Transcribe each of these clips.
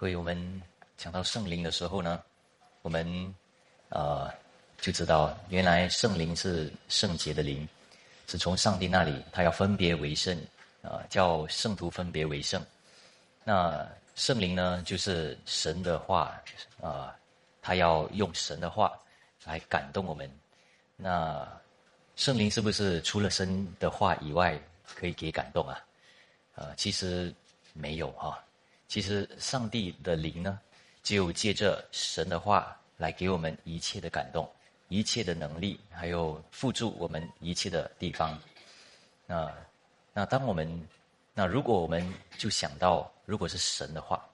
各位，我们讲到圣灵的时候呢，我们呃就知道，原来圣灵是圣洁的灵，是从上帝那里，他要分别为圣，啊，叫圣徒分别为圣。那圣灵呢，就是神的话，啊，他要用神的话来感动我们。那圣灵是不是除了神的话以外，可以给感动啊？呃，其实没有哈。其实，上帝的灵呢，就借着神的话来给我们一切的感动、一切的能力，还有辅助我们一切的地方。那那当我们那如果我们就想到，如果是神的话，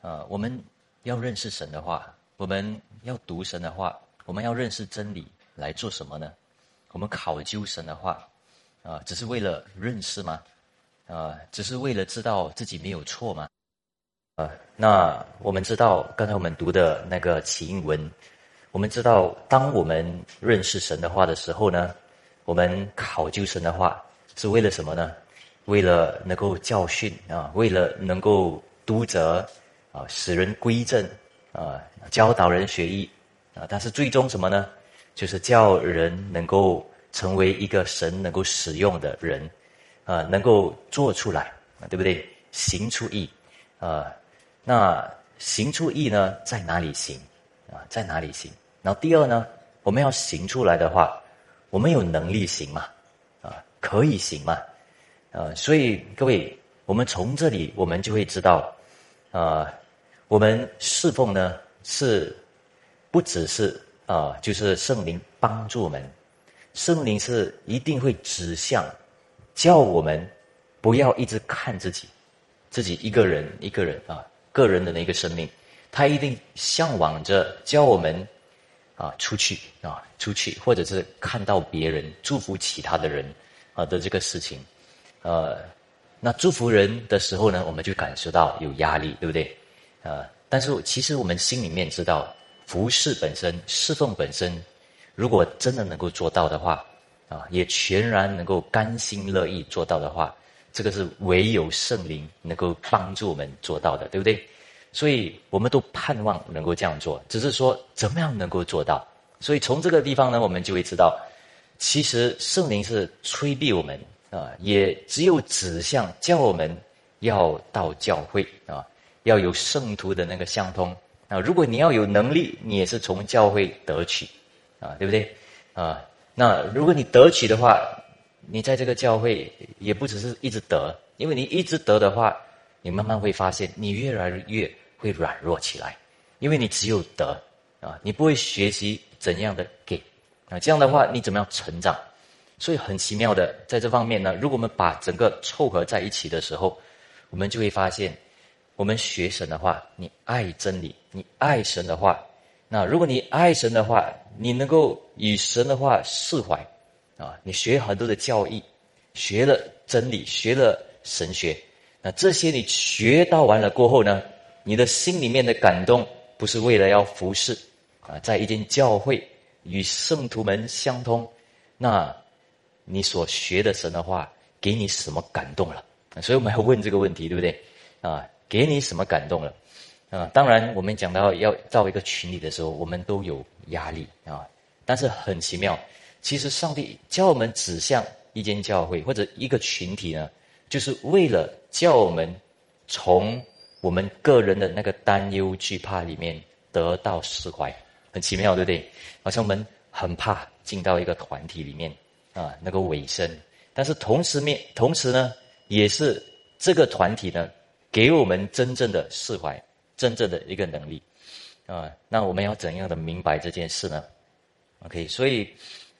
呃，我们要认识神的话，我们要读神的话，我们要认识真理来做什么呢？我们考究神的话，啊，只是为了认识吗？啊，只是为了知道自己没有错吗？啊，那我们知道，刚才我们读的那个起因文，我们知道，当我们认识神的话的时候呢，我们考究神的话是为了什么呢？为了能够教训啊，为了能够督责啊，使人归正啊，教导人学艺啊，但是最终什么呢？就是叫人能够成为一个神能够使用的人啊，能够做出来，对不对？行出义啊。那行出义呢，在哪里行啊？在哪里行？然后第二呢，我们要行出来的话，我们有能力行嘛？啊，可以行嘛？啊，所以各位，我们从这里我们就会知道，啊，我们侍奉呢是不只是啊，就是圣灵帮助我们，圣灵是一定会指向，叫我们不要一直看自己，自己一个人一个人啊。个人的那个生命，他一定向往着教我们啊出去啊出去，或者是看到别人祝福其他的人啊的这个事情，呃，那祝福人的时候呢，我们就感受到有压力，对不对？啊，但是其实我们心里面知道，服侍本身、侍奉本身，如果真的能够做到的话，啊，也全然能够甘心乐意做到的话。这个是唯有圣灵能够帮助我们做到的，对不对？所以我们都盼望能够这样做，只是说怎么样能够做到。所以从这个地方呢，我们就会知道，其实圣灵是催逼我们啊，也只有指向叫我们要到教会啊，要有圣徒的那个相通啊。如果你要有能力，你也是从教会得取啊，对不对？啊，那如果你得取的话。你在这个教会也不只是一直得，因为你一直得的话，你慢慢会发现你越来越会软弱起来，因为你只有得啊，你不会学习怎样的给啊，这样的话你怎么样成长？所以很奇妙的，在这方面呢，如果我们把整个凑合在一起的时候，我们就会发现，我们学神的话，你爱真理，你爱神的话，那如果你爱神的话，你能够以神的话释怀。啊，你学很多的教义，学了真理，学了神学，那这些你学到完了过后呢，你的心里面的感动不是为了要服侍啊，在一间教会与圣徒们相通，那你所学的神的话给你什么感动了？所以我们要问这个问题，对不对？啊，给你什么感动了？啊，当然我们讲到要造一个群体的时候，我们都有压力啊，但是很奇妙。其实，上帝叫我们指向一间教会或者一个群体呢，就是为了叫我们从我们个人的那个担忧惧怕里面得到释怀。很奇妙，对不对？好像我们很怕进到一个团体里面啊，那个尾声。但是同时面，同时呢，也是这个团体呢，给我们真正的释怀，真正的一个能力啊。那我们要怎样的明白这件事呢？OK，所以。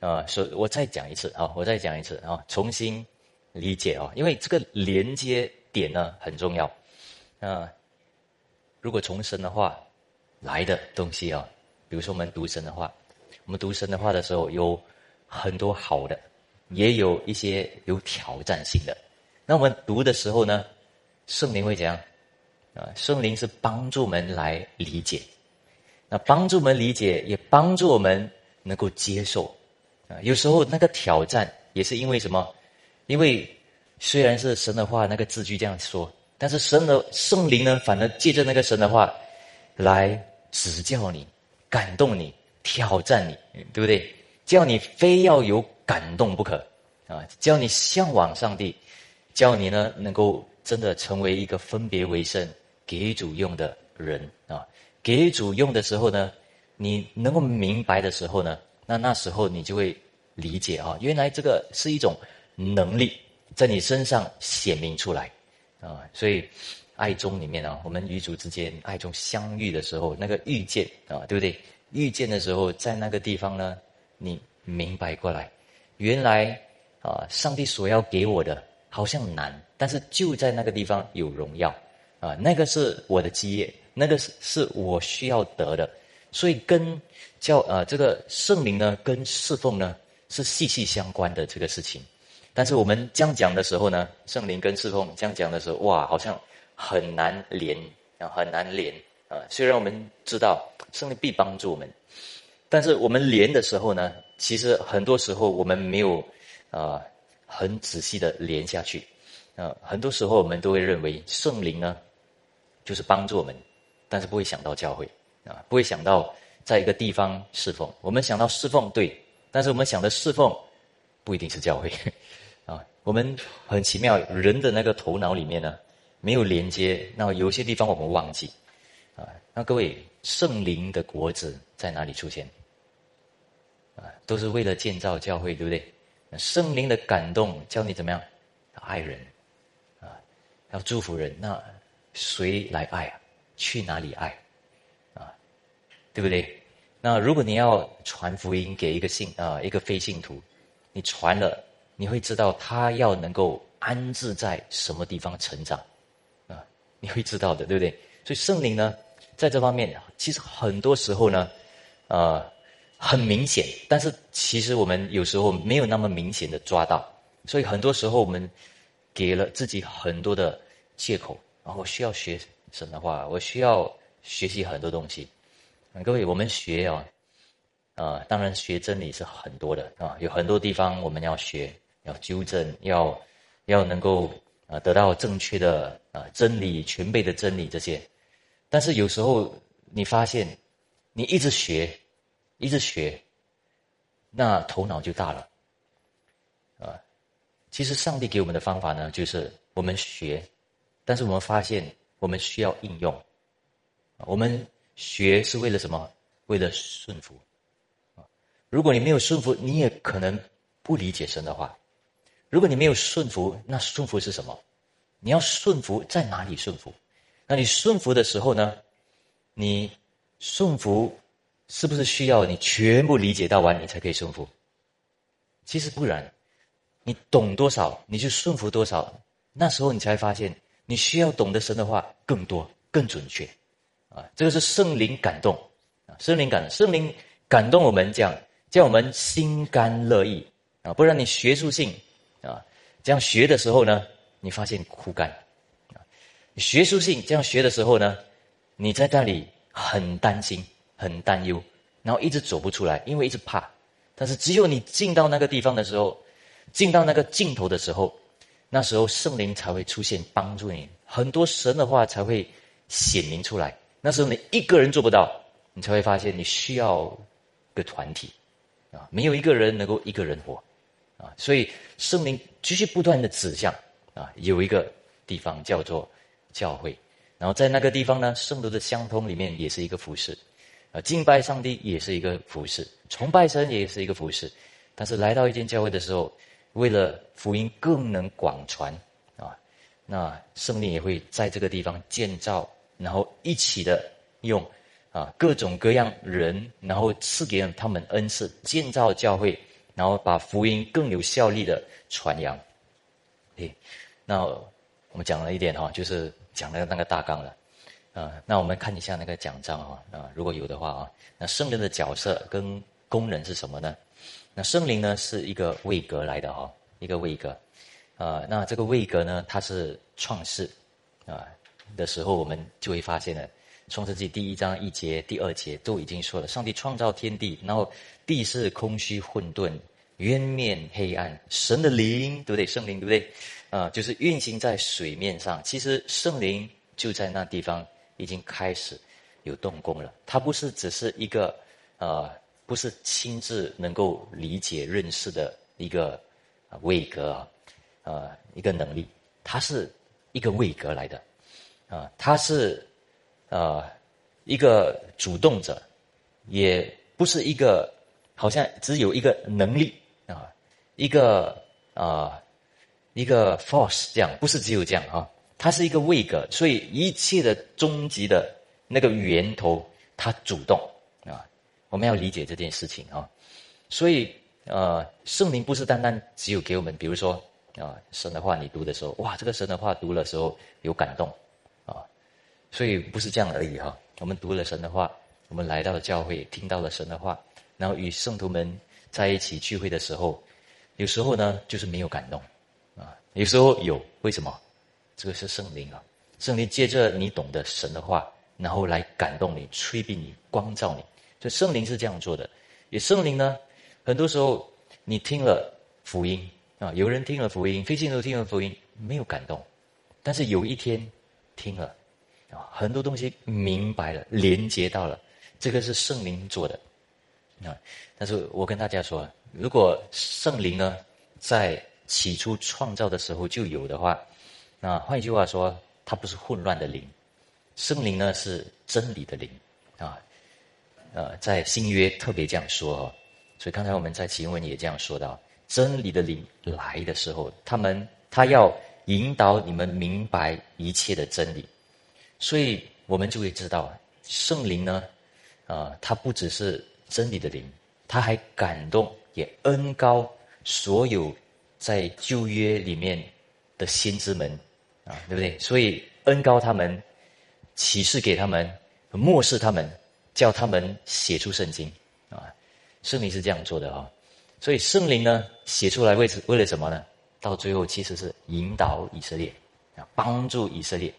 啊，所以我再讲一次啊，我再讲一次啊，重新理解啊，因为这个连接点呢很重要啊。如果重生的话来的东西啊，比如说我们读神的话，我们读神的话的时候有很多好的，也有一些有挑战性的。那我们读的时候呢，圣灵会怎样啊？圣灵是帮助我们来理解，那帮助我们理解，也帮助我们能够接受。啊，有时候那个挑战也是因为什么？因为虽然是神的话，那个字句这样说，但是神的圣灵呢，反而借着那个神的话来指教你、感动你、挑战你，对不对？叫你非要有感动不可啊！叫你向往上帝，叫你呢能够真的成为一个分别为圣、给主用的人啊！给主用的时候呢，你能够明白的时候呢，那那时候你就会理解啊，原来这个是一种能力在你身上显明出来啊！所以爱中里面啊，我们与主之间爱中相遇的时候，那个遇见啊，对不对？遇见的时候，在那个地方呢。你明白过来，原来啊，上帝所要给我的好像难，但是就在那个地方有荣耀啊，那个是我的基业，那个是是我需要得的，所以跟教呃这个圣灵呢，跟侍奉呢是息息相关的这个事情。但是我们这样讲的时候呢，圣灵跟侍奉这样讲的时候，哇，好像很难连啊，很难连啊。虽然我们知道圣灵必帮助我们。但是我们连的时候呢，其实很多时候我们没有，啊，很仔细的连下去，啊，很多时候我们都会认为圣灵呢，就是帮助我们，但是不会想到教会，啊，不会想到在一个地方侍奉。我们想到侍奉对，但是我们想的侍奉不一定是教会，啊，我们很奇妙，人的那个头脑里面呢没有连接，那有些地方我们忘记，啊，那各位圣灵的国子在哪里出现？啊，都是为了建造教会，对不对？圣灵的感动教你怎么样爱人啊？要祝福人，那谁来爱啊？去哪里爱？对不对？那如果你要传福音给一个信啊，一个非信徒，你传了，你会知道他要能够安置在什么地方成长啊？你会知道的，对不对？所以圣灵呢，在这方面，其实很多时候呢，啊。很明显，但是其实我们有时候没有那么明显的抓到，所以很多时候我们给了自己很多的借口。然后需要学神的话，我需要学习很多东西。各位，我们学啊，啊，当然学真理是很多的啊，有很多地方我们要学，要纠正，要要能够啊得到正确的啊真理、全备的真理这些。但是有时候你发现，你一直学。一直学，那头脑就大了，啊！其实上帝给我们的方法呢，就是我们学，但是我们发现我们需要应用。我们学是为了什么？为了顺服。如果你没有顺服，你也可能不理解神的话。如果你没有顺服，那顺服是什么？你要顺服在哪里顺服？那你顺服的时候呢？你顺服。是不是需要你全部理解到完，你才可以顺服？其实不然，你懂多少，你就顺服多少。那时候你才发现，你需要懂得神的话更多、更准确。啊，这个是圣灵感动啊，圣灵感，圣灵感动我们，这样叫我们心甘乐意啊。不然你学术性啊，这样学的时候呢，你发现枯干啊。学术性这样学的时候呢，你在那里很担心。很担忧，然后一直走不出来，因为一直怕。但是只有你进到那个地方的时候，进到那个尽头的时候，那时候圣灵才会出现帮助你，很多神的话才会显明出来。那时候你一个人做不到，你才会发现你需要个团体啊，没有一个人能够一个人活啊。所以圣灵继续不断的指向啊，有一个地方叫做教会，然后在那个地方呢，圣徒的相通里面也是一个服饰。啊，敬拜上帝也是一个服饰，崇拜神也是一个服饰。但是来到一间教会的时候，为了福音更能广传啊，那圣灵也会在这个地方建造，然后一起的用啊各种各样人，然后赐给他们恩赐，建造教会，然后把福音更有效力的传扬。诶，那我们讲了一点哈，就是讲了那个大纲了。啊，那我们看一下那个奖章啊，啊，如果有的话啊，那圣灵的角色跟功能是什么呢？那圣灵呢是一个位格来的哈，一个位格，啊，那这个位格呢，它是创世啊的时候，我们就会发现呢，创世纪第一章一节、第二节都已经说了，上帝创造天地，然后地是空虚混沌，渊面黑暗，神的灵对不对？圣灵对不对？啊，就是运行在水面上。其实圣灵就在那地方已经开始有动工了。它不是只是一个呃，不是亲自能够理解认识的一个位格啊，呃，一个能力，它是一个位格来的啊，他是啊一个主动者，也不是一个好像只有一个能力啊，一个啊。一个 force 这样不是只有这样啊，他是一个位格，所以一切的终极的那个源头，他主动啊，我们要理解这件事情啊。所以呃，圣灵不是单单只有给我们，比如说啊，神的话你读的时候，哇，这个神的话读的时候有感动，所以不是这样而已哈。我们读了神的话，我们来到了教会，听到了神的话，然后与圣徒们在一起聚会的时候，有时候呢就是没有感动。啊有时候有，为什么？这个是圣灵啊！圣灵借着你懂得神的话，然后来感动你、催逼你、光照你。所以圣灵是这样做的。也圣灵呢，很多时候你听了福音啊，有人听了福音，非信徒听了福音没有感动，但是有一天听了啊，很多东西明白了、连接到了，这个是圣灵做的啊。但是我跟大家说，如果圣灵呢，在起初创造的时候就有的话，那换一句话说，它不是混乱的灵，圣灵呢是真理的灵啊。呃，在新约特别这样说哦，所以刚才我们在经文也这样说到，真理的灵来的时候，他们他要引导你们明白一切的真理，所以我们就会知道，圣灵呢，啊，它不只是真理的灵，它还感动也恩高所有。在旧约里面的先知们啊，对不对？所以恩高他们，启示给他们，漠视他们，叫他们写出圣经啊。圣灵是这样做的啊。所以圣灵呢，写出来为什为了什么呢？到最后其实是引导以色列啊，帮助以色列。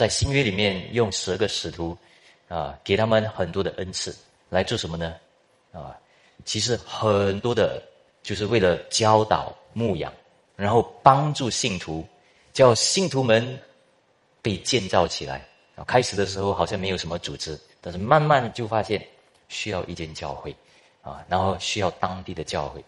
在新约里面用十个使徒啊，给他们很多的恩赐来做什么呢？啊，其实很多的。就是为了教导牧养，然后帮助信徒，叫信徒们被建造起来。开始的时候好像没有什么组织，但是慢慢就发现需要一间教会，啊，然后需要当地的教会，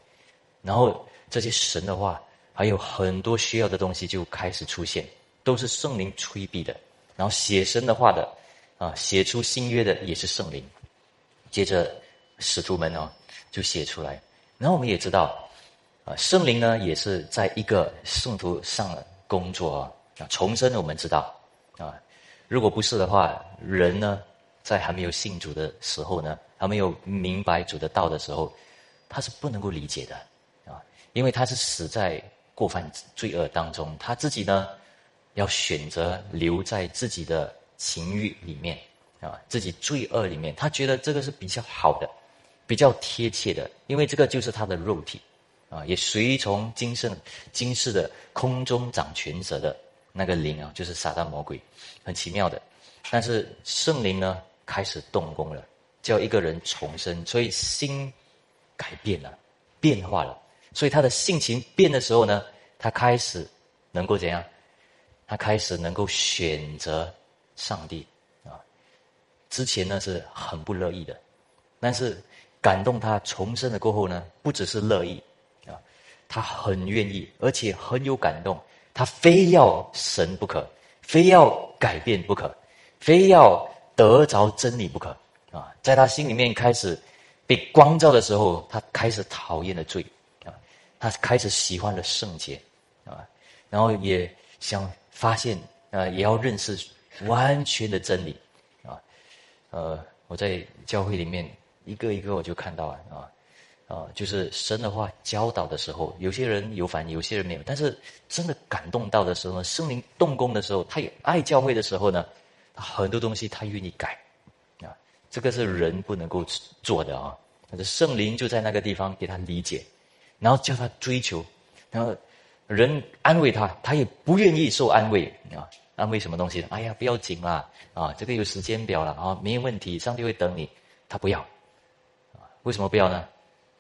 然后这些神的话还有很多需要的东西就开始出现，都是圣灵催逼的。然后写神的话的，啊，写出新约的也是圣灵。接着使徒们哦就写出来。然后我们也知道，啊，圣灵呢也是在一个圣徒上工作啊。重生我们知道，啊，如果不是的话，人呢在还没有信主的时候呢，还没有明白主的道的时候，他是不能够理解的，啊，因为他是死在过犯罪恶当中，他自己呢要选择留在自己的情欲里面，啊，自己罪恶里面，他觉得这个是比较好的。比较贴切的，因为这个就是他的肉体，啊，也随从今生今世的空中掌权者的那个灵啊，就是撒旦魔鬼，很奇妙的。但是圣灵呢，开始动工了，叫一个人重生，所以心改变了，变化了。所以他的性情变的时候呢，他开始能够怎样？他开始能够选择上帝啊。之前呢是很不乐意的，但是。感动他重生了过后呢，不只是乐意，啊，他很愿意，而且很有感动，他非要神不可，非要改变不可，非要得着真理不可，啊，在他心里面开始被光照的时候，他开始讨厌了罪，啊，他开始喜欢了圣洁，啊，然后也想发现，啊，也要认识完全的真理，啊，呃，我在教会里面。一个一个我就看到了啊，啊，就是神的话教导的时候，有些人有反应，有些人没有。但是真的感动到的时候呢，圣灵动工的时候，他也爱教会的时候呢，他很多东西他愿意改，啊，这个是人不能够做的啊。但是圣灵就在那个地方给他理解，然后叫他追求，然后人安慰他，他也不愿意受安慰啊。安慰什么东西？哎呀，不要紧啦，啊，这个有时间表了啊，没有问题，上帝会等你。他不要。为什么不要呢？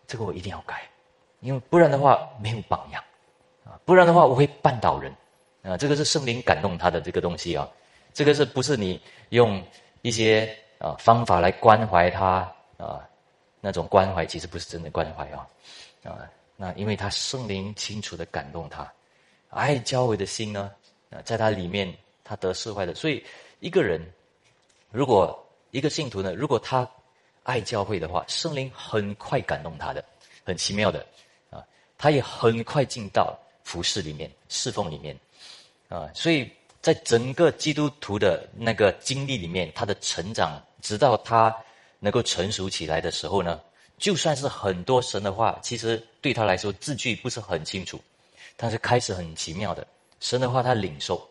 这个我一定要改，因为不然的话没有榜样，啊，不然的话我会绊倒人，啊，这个是圣灵感动他的这个东西啊，这个是不是你用一些啊方法来关怀他啊？那种关怀其实不是真的关怀啊，啊，那因为他圣灵清楚的感动他，爱教会的心呢，啊，在他里面他得释怀的，所以一个人如果一个信徒呢，如果他爱教会的话，圣灵很快感动他的，很奇妙的啊，他也很快进到服饰里面侍奉里面啊，所以在整个基督徒的那个经历里面，他的成长，直到他。能够成熟起来的时候呢，就算是很多神的话，其实对他来说字句不是很清楚，但是开始很奇妙的神的话他领受，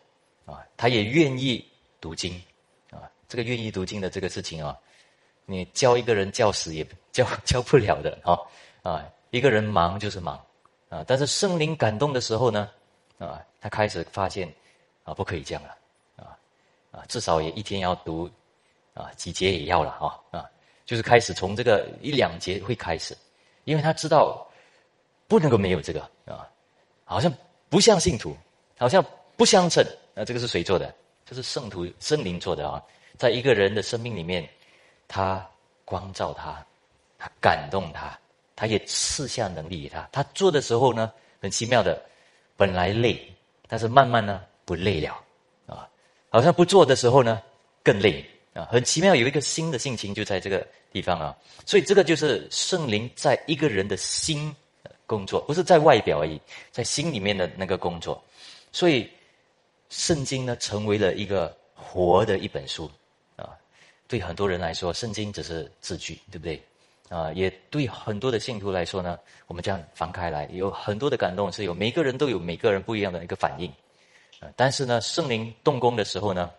啊，他也愿意读经，啊，这个愿意读经的这个事情啊，你教一个人教死也教教不了的啊，啊，一个人忙就是忙，啊，但是圣灵感动的时候呢，啊，他开始发现啊不可以这样了，啊，啊，至少也一天要读啊几节也要了哈，啊。就是开始从这个一两节会开始，因为他知道不能够没有这个啊，好像不像信徒，好像不相称。那这个是谁做的？这是圣徒圣灵做的啊，在一个人的生命里面，他光照他，他感动他，他也赐下能力给他。他做的时候呢，很奇妙的，本来累，但是慢慢呢不累了啊，好像不做的时候呢更累啊，很奇妙，有一个新的性情就在这个。地方啊，所以这个就是圣灵在一个人的心工作，不是在外表而已，在心里面的那个工作。所以圣经呢，成为了一个活的一本书啊。对很多人来说，圣经只是字句，对不对？啊，也对很多的信徒来说呢，我们这样翻开来，有很多的感动，是有每个人都有每个人不一样的一个反应。但是呢，圣灵动工的时候呢，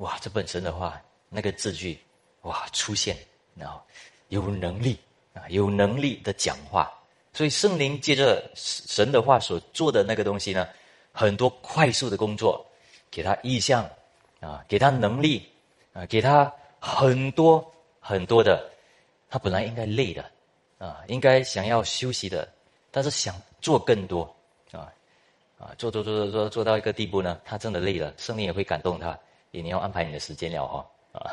哇，这本身的话，那个字句。哇！出现，然后有能力啊，有能力的讲话。所以圣灵借着神的话所做的那个东西呢，很多快速的工作，给他意向啊，给他能力啊，给他很多很多的。他本来应该累的啊，应该想要休息的，但是想做更多啊啊，做做做做做做到一个地步呢，他真的累了，圣灵也会感动他。你要安排你的时间了哈啊。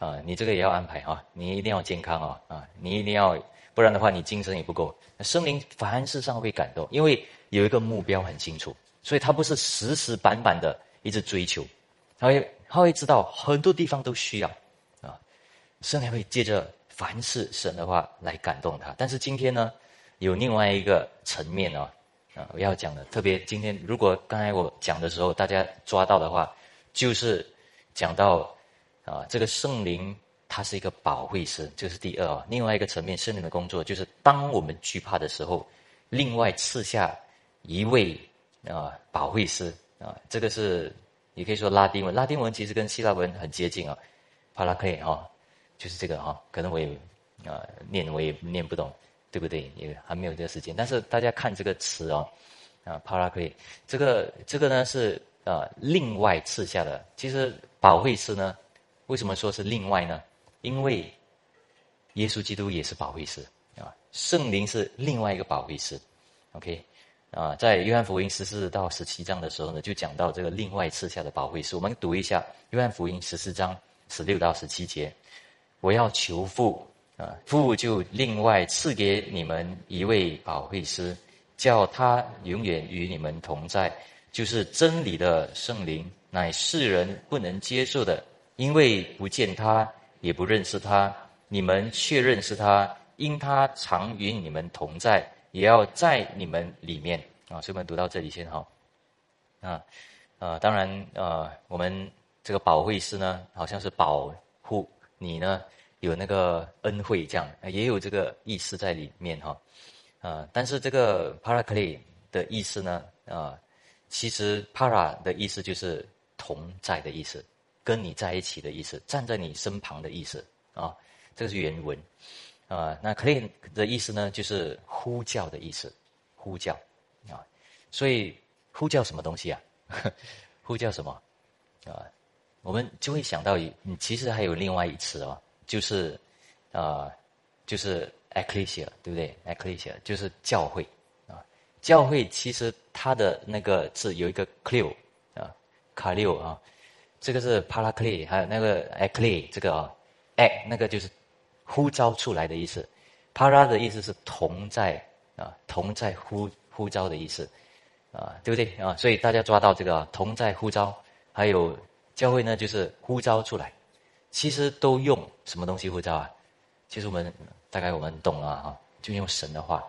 啊，你这个也要安排啊！你一定要健康啊！啊，你一定要，不然的话你精神也不够。那生灵凡事上会感动，因为有一个目标很清楚，所以他不是死死板板的一直追求，他会他会知道很多地方都需要啊。圣灵会借着凡事神的话来感动他。但是今天呢，有另外一个层面啊啊，我要讲的特别今天，如果刚才我讲的时候大家抓到的话，就是讲到。啊，这个圣灵它是一个保惠师，这是第二啊。另外一个层面，圣灵的工作就是当我们惧怕的时候，另外赐下一位啊保惠师啊。这个是你可以说拉丁文，拉丁文其实跟希腊文很接近啊。帕拉克利哈，就是这个哈。可能我也啊念我也念不懂，对不对？也还没有这个时间。但是大家看这个词哦，啊帕拉克，这个这个呢是啊另外赐下的。其实保惠师呢。为什么说是另外呢？因为耶稣基督也是保惠师啊，圣灵是另外一个保惠师。OK，啊，在约翰福音十四到十七章的时候呢，就讲到这个另外赐下的保惠师。我们读一下约翰福音十四章十六到十七节：我要求父啊，父就另外赐给你们一位保惠师，叫他永远与你们同在，就是真理的圣灵，乃世人不能接受的。因为不见他，也不认识他，你们却认识他，因他常与你们同在，也要在你们里面啊。所以我们读到这里先哈。啊，啊，当然，呃，我们这个保惠师呢，好像是保护你呢，有那个恩惠这样，也有这个意思在里面哈。啊，但是这个 paraclete 的意思呢，啊，其实 para 的意思就是同在的意思。跟你在一起的意思，站在你身旁的意思啊，这个是原文啊。那 clean 的意思呢，就是呼叫的意思，呼叫啊。所以呼叫什么东西啊？呼叫什么啊？我们就会想到，其实还有另外一次哦，就是啊，就是 ecclesia，对不对？ecclesia 就是教会啊，教会其实它的那个字有一个 “clew” 啊，卡六啊，这个是 “paraclete”，还有那个 “ecle” 这个啊 e 那个就是呼召出来的意思，“para” 的意思是同在啊，同在呼呼召的意思啊，对不对啊？所以大家抓到这个啊同在呼召，还有教会呢，就是呼召出来，其实都用什么东西呼召啊？其实我们大概我们懂了哈，就用神的话。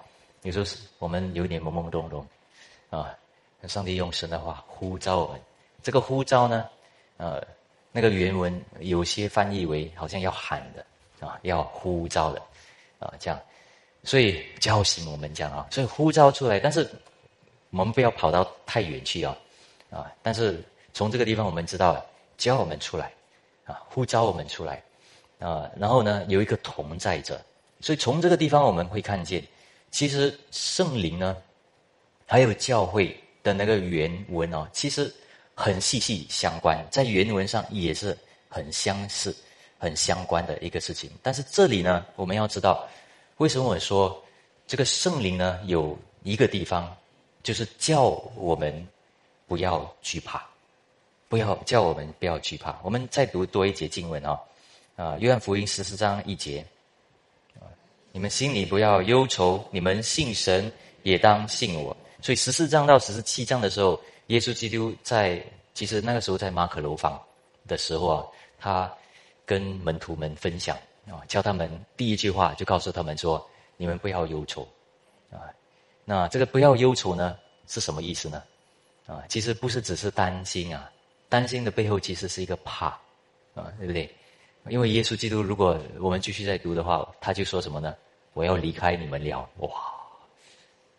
有时候是我们有点懵懵懂懂，啊，上帝用神的话呼召我们。这个呼召呢，呃，那个原文有些翻译为好像要喊的，啊，要呼召的，啊，这样，所以叫醒我们讲啊，所以呼召出来，但是我们不要跑到太远去啊，啊，但是从这个地方我们知道叫我们出来，啊，呼召我们出来，啊，然后呢有一个同在者，所以从这个地方我们会看见。其实圣灵呢，还有教会的那个原文哦，其实很息息相关，在原文上也是很相似、很相关的一个事情。但是这里呢，我们要知道，为什么我说这个圣灵呢？有一个地方，就是叫我们不要惧怕，不要叫我们不要惧怕。我们再读多一节经文哦，啊，约翰福音十四章一节。你们心里不要忧愁，你们信神也当信我。所以十四章到十七章的时候，耶稣基督在其实那个时候在马可楼房的时候啊，他跟门徒们分享啊，教他们第一句话就告诉他们说：你们不要忧愁啊。那这个不要忧愁呢是什么意思呢？啊，其实不是只是担心啊，担心的背后其实是一个怕啊，对不对？因为耶稣基督，如果我们继续在读的话，他就说什么呢？我要离开你们了，哇，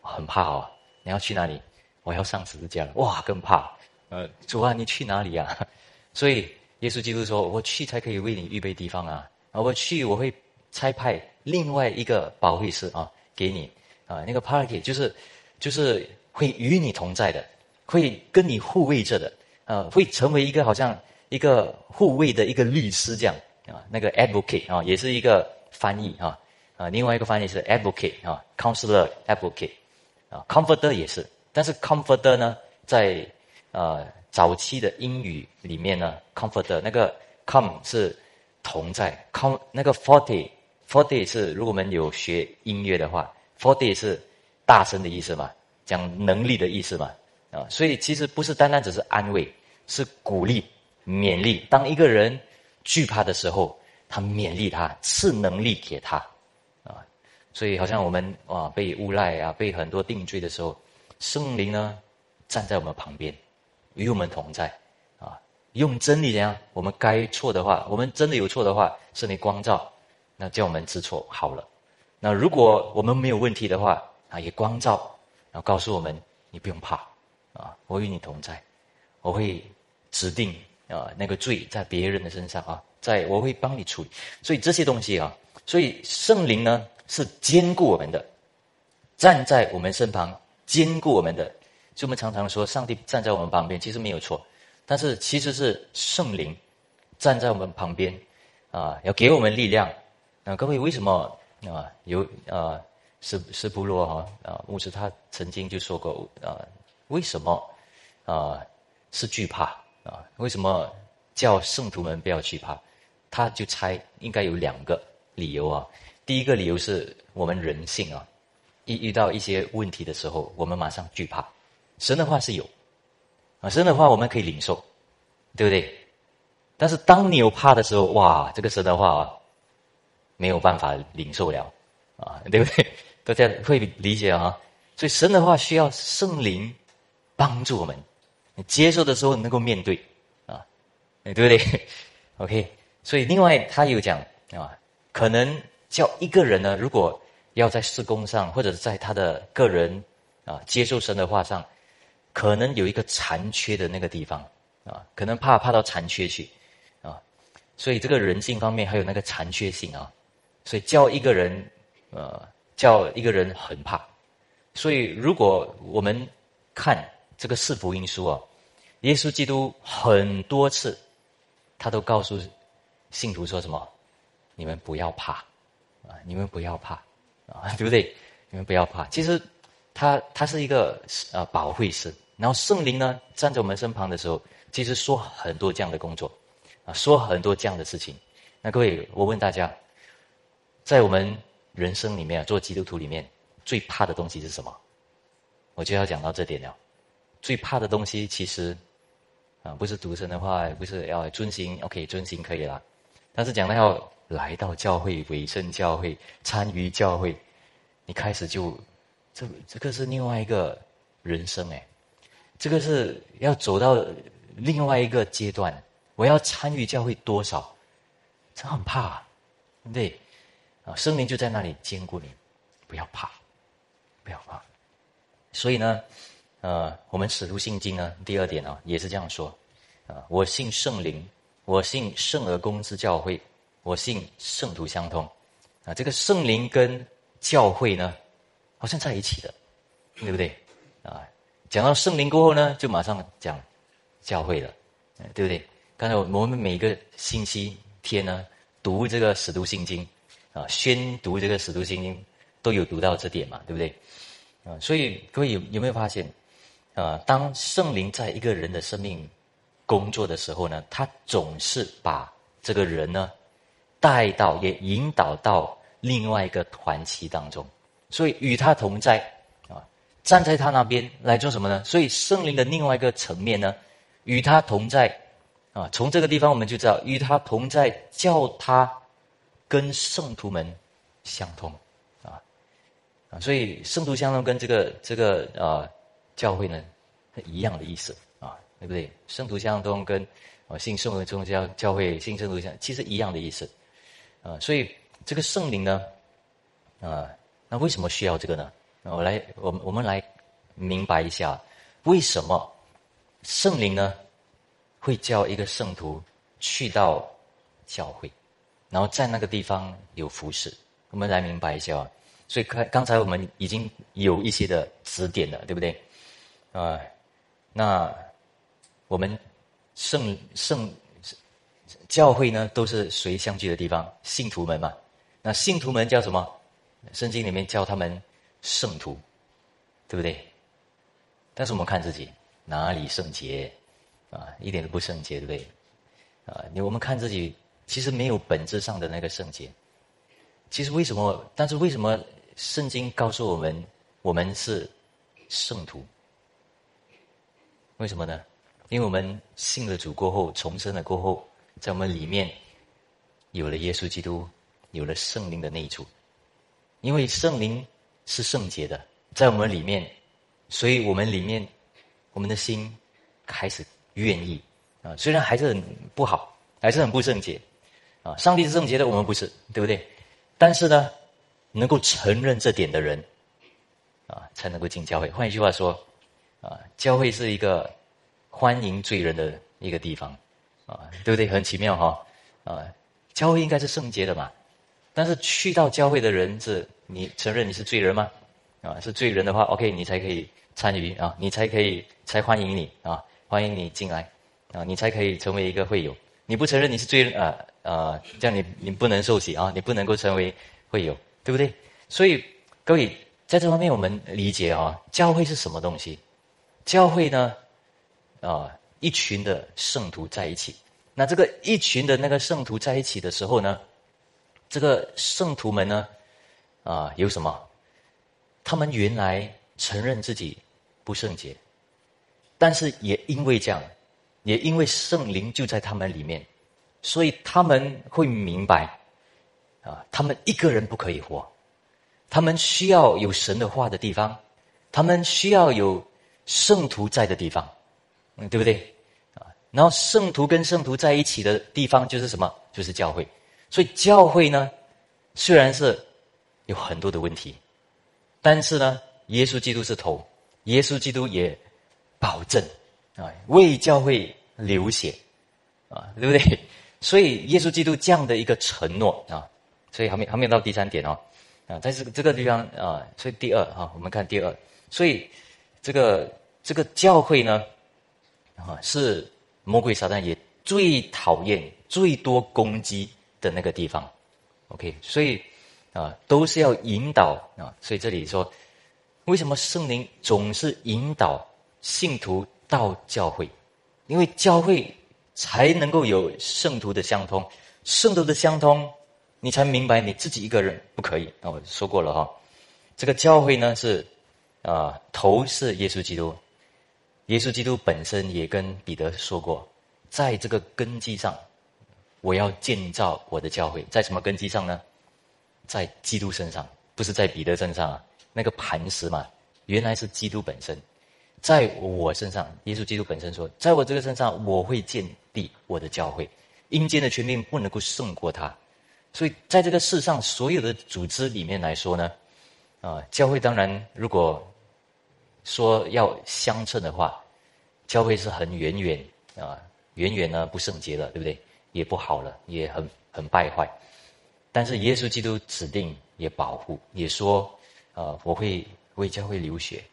很怕哦。你要去哪里？我要上十字架了，哇，更怕。呃，主啊，你去哪里啊？所以耶稣基督说：“我去才可以为你预备地方啊！啊，我去，我会差派另外一个保惠师啊，给你啊，那个 party 就是就是会与你同在的，会跟你护卫着的，呃，会成为一个好像一个护卫的一个律师这样。”啊，那个 advocate 啊，也是一个翻译啊，啊，另外一个翻译是 advocate 啊，counselor advocate 啊，comforter 也是，但是 comforter 呢，在呃早期的英语里面呢，comforter 那个 come 是同在，com 那个 forty forty 是如果我们有学音乐的话，forty 是大声的意思嘛，讲能力的意思嘛，啊，所以其实不是单单只是安慰，是鼓励、勉励，当一个人。惧怕的时候，他勉励他，赐能力给他，所以好像我们啊被诬赖啊，被很多定罪的时候，圣灵呢站在我们旁边，与我们同在，啊，用真理怎样？我们该错的话，我们真的有错的话，圣灵光照，那叫我们知错好了。那如果我们没有问题的话，啊，也光照，然后告诉我们，你不用怕，啊，我与你同在，我会指定。啊，那个罪在别人的身上啊，在我会帮你处理，所以这些东西啊，所以圣灵呢是坚固我们的，站在我们身旁坚固我们的。所以我们常常说，上帝站在我们旁边，其实没有错，但是其实是圣灵站在我们旁边啊，要给我们力量。那各位为什么啊？有啊，斯斯普罗哈啊，牧师他曾经就说过啊，为什么啊是惧怕？啊，为什么叫圣徒们不要惧怕？他就猜应该有两个理由啊。第一个理由是我们人性啊，一遇到一些问题的时候，我们马上惧怕。神的话是有啊，神的话我们可以领受，对不对？但是当你有怕的时候，哇，这个神的话啊，没有办法领受了啊，对不对？大家会理解啊。所以神的话需要圣灵帮助我们。你接受的时候能够面对，啊，对不对？OK，所以另外他有讲啊，可能叫一个人呢，如果要在施工上或者在他的个人啊接受神的话上，可能有一个残缺的那个地方啊，可能怕怕到残缺去啊，所以这个人性方面还有那个残缺性啊，所以叫一个人呃叫一个人很怕，所以如果我们看。这个四福音书啊，耶稣基督很多次，他都告诉信徒说什么：“你们不要怕，你们不要怕，啊，对不对？你们不要怕。”其实他他是一个呃保惠师，然后圣灵呢站在我们身旁的时候，其实说很多这样的工作，啊，说很多这样的事情。那各位，我问大家，在我们人生里面，做基督徒里面，最怕的东西是什么？我就要讲到这点了。最怕的东西，其实啊，不是独身的话，不是要遵行，OK，遵行可以了。但是讲到要来到教会、委身教会、参与教会，你开始就。这这个是另外一个人生哎，这个是要走到另外一个阶段。我要参与教会多少？这很怕，对不对？啊，生灵就在那里坚固你，不要怕，不要怕。所以呢，呃，我们使徒信经呢，第二点啊，也是这样说啊，我信圣灵，我信圣而公之教会，我信圣徒相通啊。这个圣灵跟教会呢？好像在一起的，对不对？啊，讲到圣灵过后呢，就马上讲教会了，对不对？刚才我们每个星期天呢，读这个使徒信经啊，宣读这个使徒信经，都有读到这点嘛，对不对？啊，所以各位有有没有发现啊？当圣灵在一个人的生命工作的时候呢，他总是把这个人呢带到，也引导到另外一个团体当中。所以与他同在，啊，站在他那边来做什么呢？所以圣灵的另外一个层面呢，与他同在，啊，从这个地方我们就知道，与他同在，叫他跟圣徒们相通，啊，啊，所以圣徒相通跟这个这个啊教会呢一样的意思，啊，对不对？圣徒相通跟啊信圣徒宗教教会信圣徒相其实一样的意思，啊，所以这个圣灵呢，啊。那为什么需要这个呢？我来，我我们来明白一下，为什么圣灵呢会叫一个圣徒去到教会，然后在那个地方有服侍？我们来明白一下。所以刚刚才我们已经有一些的指点了，对不对？啊，那我们圣圣教会呢，都是谁相聚的地方？信徒们嘛。那信徒们叫什么？圣经里面教他们圣徒，对不对？但是我们看自己哪里圣洁啊？一点都不圣洁，对不对？啊，你我们看自己其实没有本质上的那个圣洁。其实为什么？但是为什么圣经告诉我们我们是圣徒？为什么呢？因为我们信了主过后，重生了过后，在我们里面有了耶稣基督，有了圣灵的内住。因为圣灵是圣洁的，在我们里面，所以我们里面，我们的心开始愿意啊。虽然还是很不好，还是很不圣洁啊。上帝是圣洁的，我们不是，对不对？但是呢，能够承认这点的人啊，才能够进教会。换一句话说啊，教会是一个欢迎罪人的一个地方啊，对不对？很奇妙哈啊，教会应该是圣洁的嘛。但是去到教会的人是，你承认你是罪人吗？啊，是罪人的话，OK，你才可以参与啊，你才可以才欢迎你啊，欢迎你进来啊，你才可以成为一个会友。你不承认你是罪人啊啊，这样你你不能受洗啊，你不能够成为会友，对不对？所以各位在这方面我们理解啊，教会是什么东西？教会呢啊，一群的圣徒在一起。那这个一群的那个圣徒在一起的时候呢？这个圣徒们呢，啊，有什么？他们原来承认自己不圣洁，但是也因为这样，也因为圣灵就在他们里面，所以他们会明白，啊，他们一个人不可以活，他们需要有神的话的地方，他们需要有圣徒在的地方，嗯，对不对？然后圣徒跟圣徒在一起的地方就是什么？就是教会。所以教会呢，虽然是有很多的问题，但是呢，耶稣基督是头，耶稣基督也保证啊，为教会流血啊，对不对？所以耶稣基督这样的一个承诺啊，所以还没还没有到第三点哦，啊，在这个这个地方啊，所以第二啊，我们看第二，所以这个这个教会呢，啊，是魔鬼撒旦也最讨厌、最多攻击。的那个地方，OK，所以啊，都是要引导啊，所以这里说，为什么圣灵总是引导信徒到教会？因为教会才能够有圣徒的相通，圣徒的相通，你才明白你自己一个人不可以。那我说过了哈，这个教会呢是啊头是耶稣基督，耶稣基督本身也跟彼得说过，在这个根基上，我要建造我的教会，在什么根基上呢？在基督身上，不是在彼得身上啊。那个磐石嘛，原来是基督本身，在我身上，耶稣基督本身说，在我这个身上，我会建立我的教会，阴间的权柄不能够胜过他。所以，在这个世上所有的组织里面来说呢，啊，教会当然如果说要相称的话，教会是很远远啊，远远呢不圣洁了，对不对？也不好了，也很很败坏。但是耶稣基督指定也保护，也说。啊！我会为教会流血，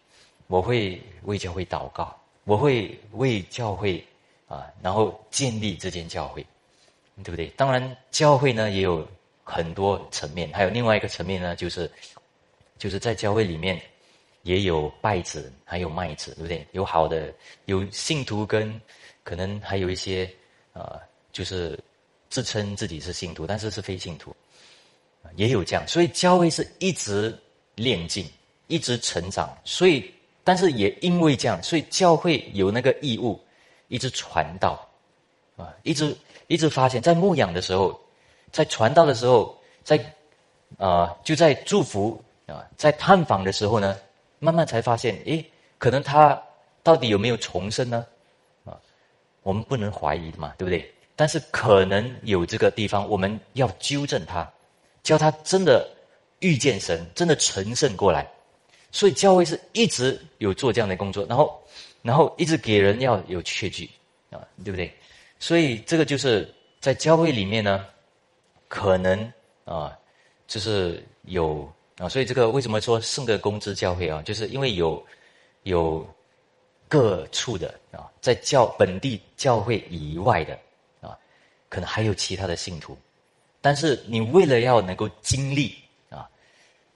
我会为教会祷告，我会为教会啊，然后建立这间教会，对不对？当然，教会呢也有很多层面，还有另外一个层面呢，就是就是在教会里面也有败子，还有麦子，对不对？有好的，有信徒跟可能还有一些啊，就是自称自己是信徒，但是是非信徒，也有这样。所以教会是一直。练进，一直成长，所以，但是也因为这样，所以教会有那个义务，一直传道，啊，一直一直发现，在牧养的时候，在传道的时候，在啊，就在祝福啊，在探访的时候呢，慢慢才发现，诶，可能他到底有没有重生呢？啊，我们不能怀疑的嘛，对不对？但是可能有这个地方，我们要纠正他，教他真的。遇见神，真的成圣过来，所以教会是一直有做这样的工作，然后，然后一直给人要有确据啊，对不对？所以这个就是在教会里面呢，可能啊，就是有啊，所以这个为什么说圣的公之教会啊，就是因为有有各处的啊，在教本地教会以外的啊，可能还有其他的信徒，但是你为了要能够经历啊。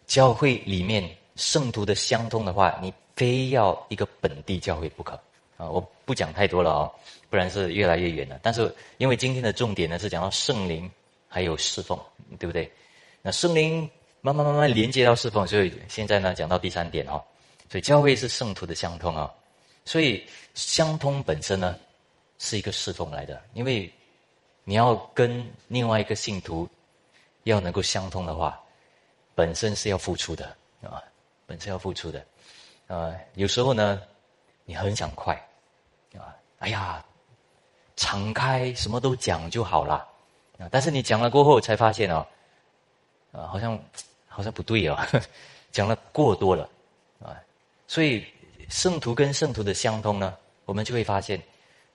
教会里面圣徒的相通的话，你非要一个本地教会不可啊！我不讲太多了哦，不然是越来越远了。但是因为今天的重点呢是讲到圣灵还有侍奉，对不对？那圣灵慢慢慢慢连接到侍奉，所以现在呢讲到第三点哦，所以教会是圣徒的相通啊，所以相通本身呢是一个侍奉来的，因为你要跟另外一个信徒要能够相通的话。本身是要付出的啊，本身要付出的，啊，有时候呢，你很想快，啊，哎呀，敞开什么都讲就好了，啊，但是你讲了过后才发现哦，啊，好像好像不对哦，讲了过多了，啊，所以圣徒跟圣徒的相通呢，我们就会发现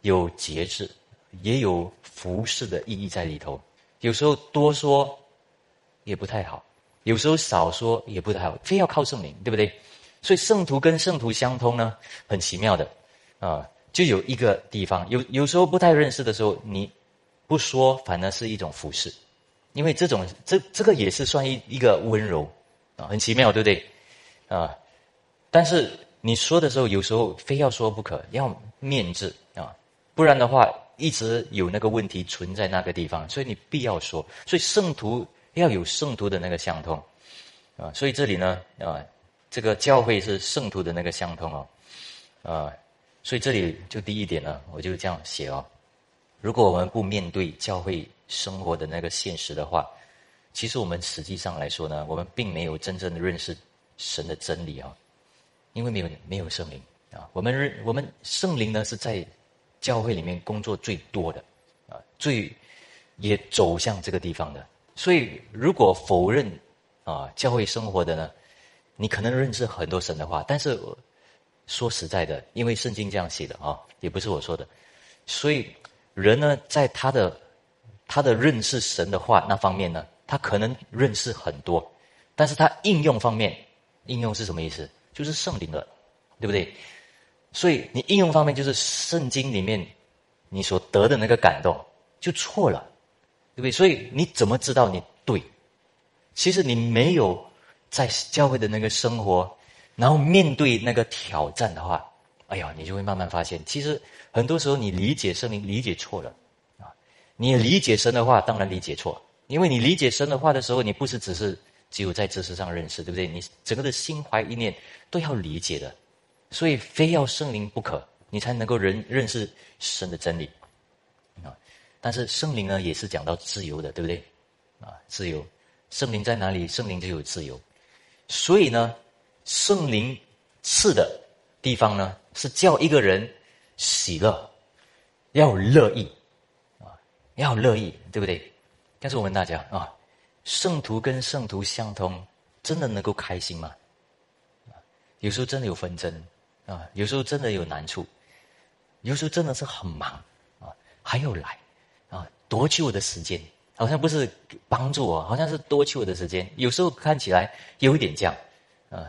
有节制，也有服侍的意义在里头，有时候多说也不太好。有时候少说也不太好，非要靠圣灵，对不对？所以圣徒跟圣徒相通呢，很奇妙的，啊，就有一个地方，有有时候不太认识的时候，你不说，反而是一种服侍，因为这种这这个也是算一一个温柔啊，很奇妙，对不对？啊，但是你说的时候，有时候非要说不可，要面子啊，不然的话，一直有那个问题存在那个地方，所以你必要说，所以圣徒。要有圣徒的那个相通，啊，所以这里呢，啊，这个教会是圣徒的那个相通哦，啊，所以这里就第一点呢，我就这样写哦。如果我们不面对教会生活的那个现实的话，其实我们实际上来说呢，我们并没有真正的认识神的真理啊，因为没有没有圣灵啊，我们认我们圣灵呢是在教会里面工作最多的啊，最也走向这个地方的。所以，如果否认啊教会生活的呢，你可能认识很多神的话，但是说实在的，因为圣经这样写的啊，也不是我说的，所以人呢，在他的他的认识神的话那方面呢，他可能认识很多，但是他应用方面，应用是什么意思？就是圣灵的，对不对？所以你应用方面就是圣经里面你所得的那个感动就错了。对不对？所以你怎么知道你对？其实你没有在教会的那个生活，然后面对那个挑战的话，哎呀，你就会慢慢发现，其实很多时候你理解圣灵理解错了！你理解神的话，当然理解错，因为你理解神的话的时候，你不是只是只有在知识上认识，对不对？你整个的心怀意念都要理解的，所以非要圣灵不可，你才能够认认识神的真理啊！但是圣灵呢，也是讲到自由的，对不对？啊，自由，圣灵在哪里，圣灵就有自由，所以呢。圣灵赐的地方呢，是叫一个人喜乐，要乐意，要乐意，对不对？但是我问大家啊，圣徒跟圣徒相通，真的能够开心吗？有时候真的有纷争啊，有时候真的有难处，有时候真的是很忙啊，还要来啊，夺取我的时间，好像不是帮助我，好像是夺取我的时间。有时候看起来有一点这样啊。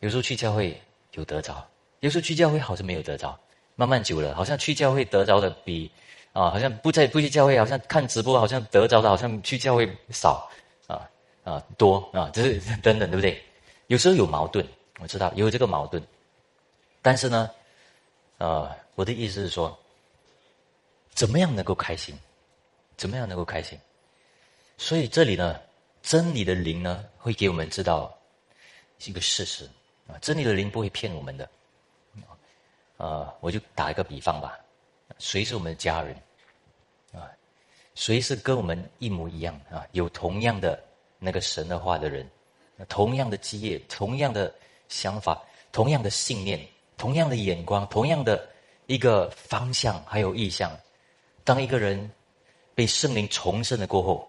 有时候去教会有得着，有时候去教会好像没有得着。慢慢久了，好像去教会得着的比啊，好像不在不去教会，好像看直播，好像得着的好像去教会少啊啊多啊，这是等等，对不对？有时候有矛盾，我知道有这个矛盾，但是呢，呃，我的意思是说，怎么样能够开心？怎么样能够开心？所以这里呢，真理的灵呢，会给我们知道一个事实。啊，真理的灵不会骗我们的。啊，我就打一个比方吧，谁是我们的家人？啊，谁是跟我们一模一样啊？有同样的那个神的话的人，同样的基业，同样的想法，同样的信念，同样的眼光，同样的一个方向，还有意向。当一个人被圣灵重生了过后，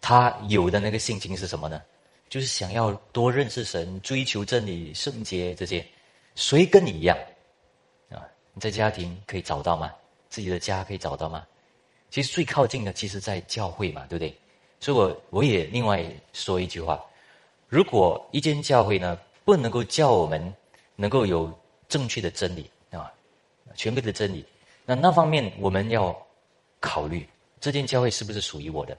他有的那个性情是什么呢？就是想要多认识神，追求真理、圣洁这些，谁跟你一样？啊，你在家庭可以找到吗？自己的家可以找到吗？其实最靠近的，其实在教会嘛，对不对？所以我我也另外说一句话：如果一间教会呢，不能够叫我们能够有正确的真理啊，全部的真理，那那方面我们要考虑，这间教会是不是属于我的？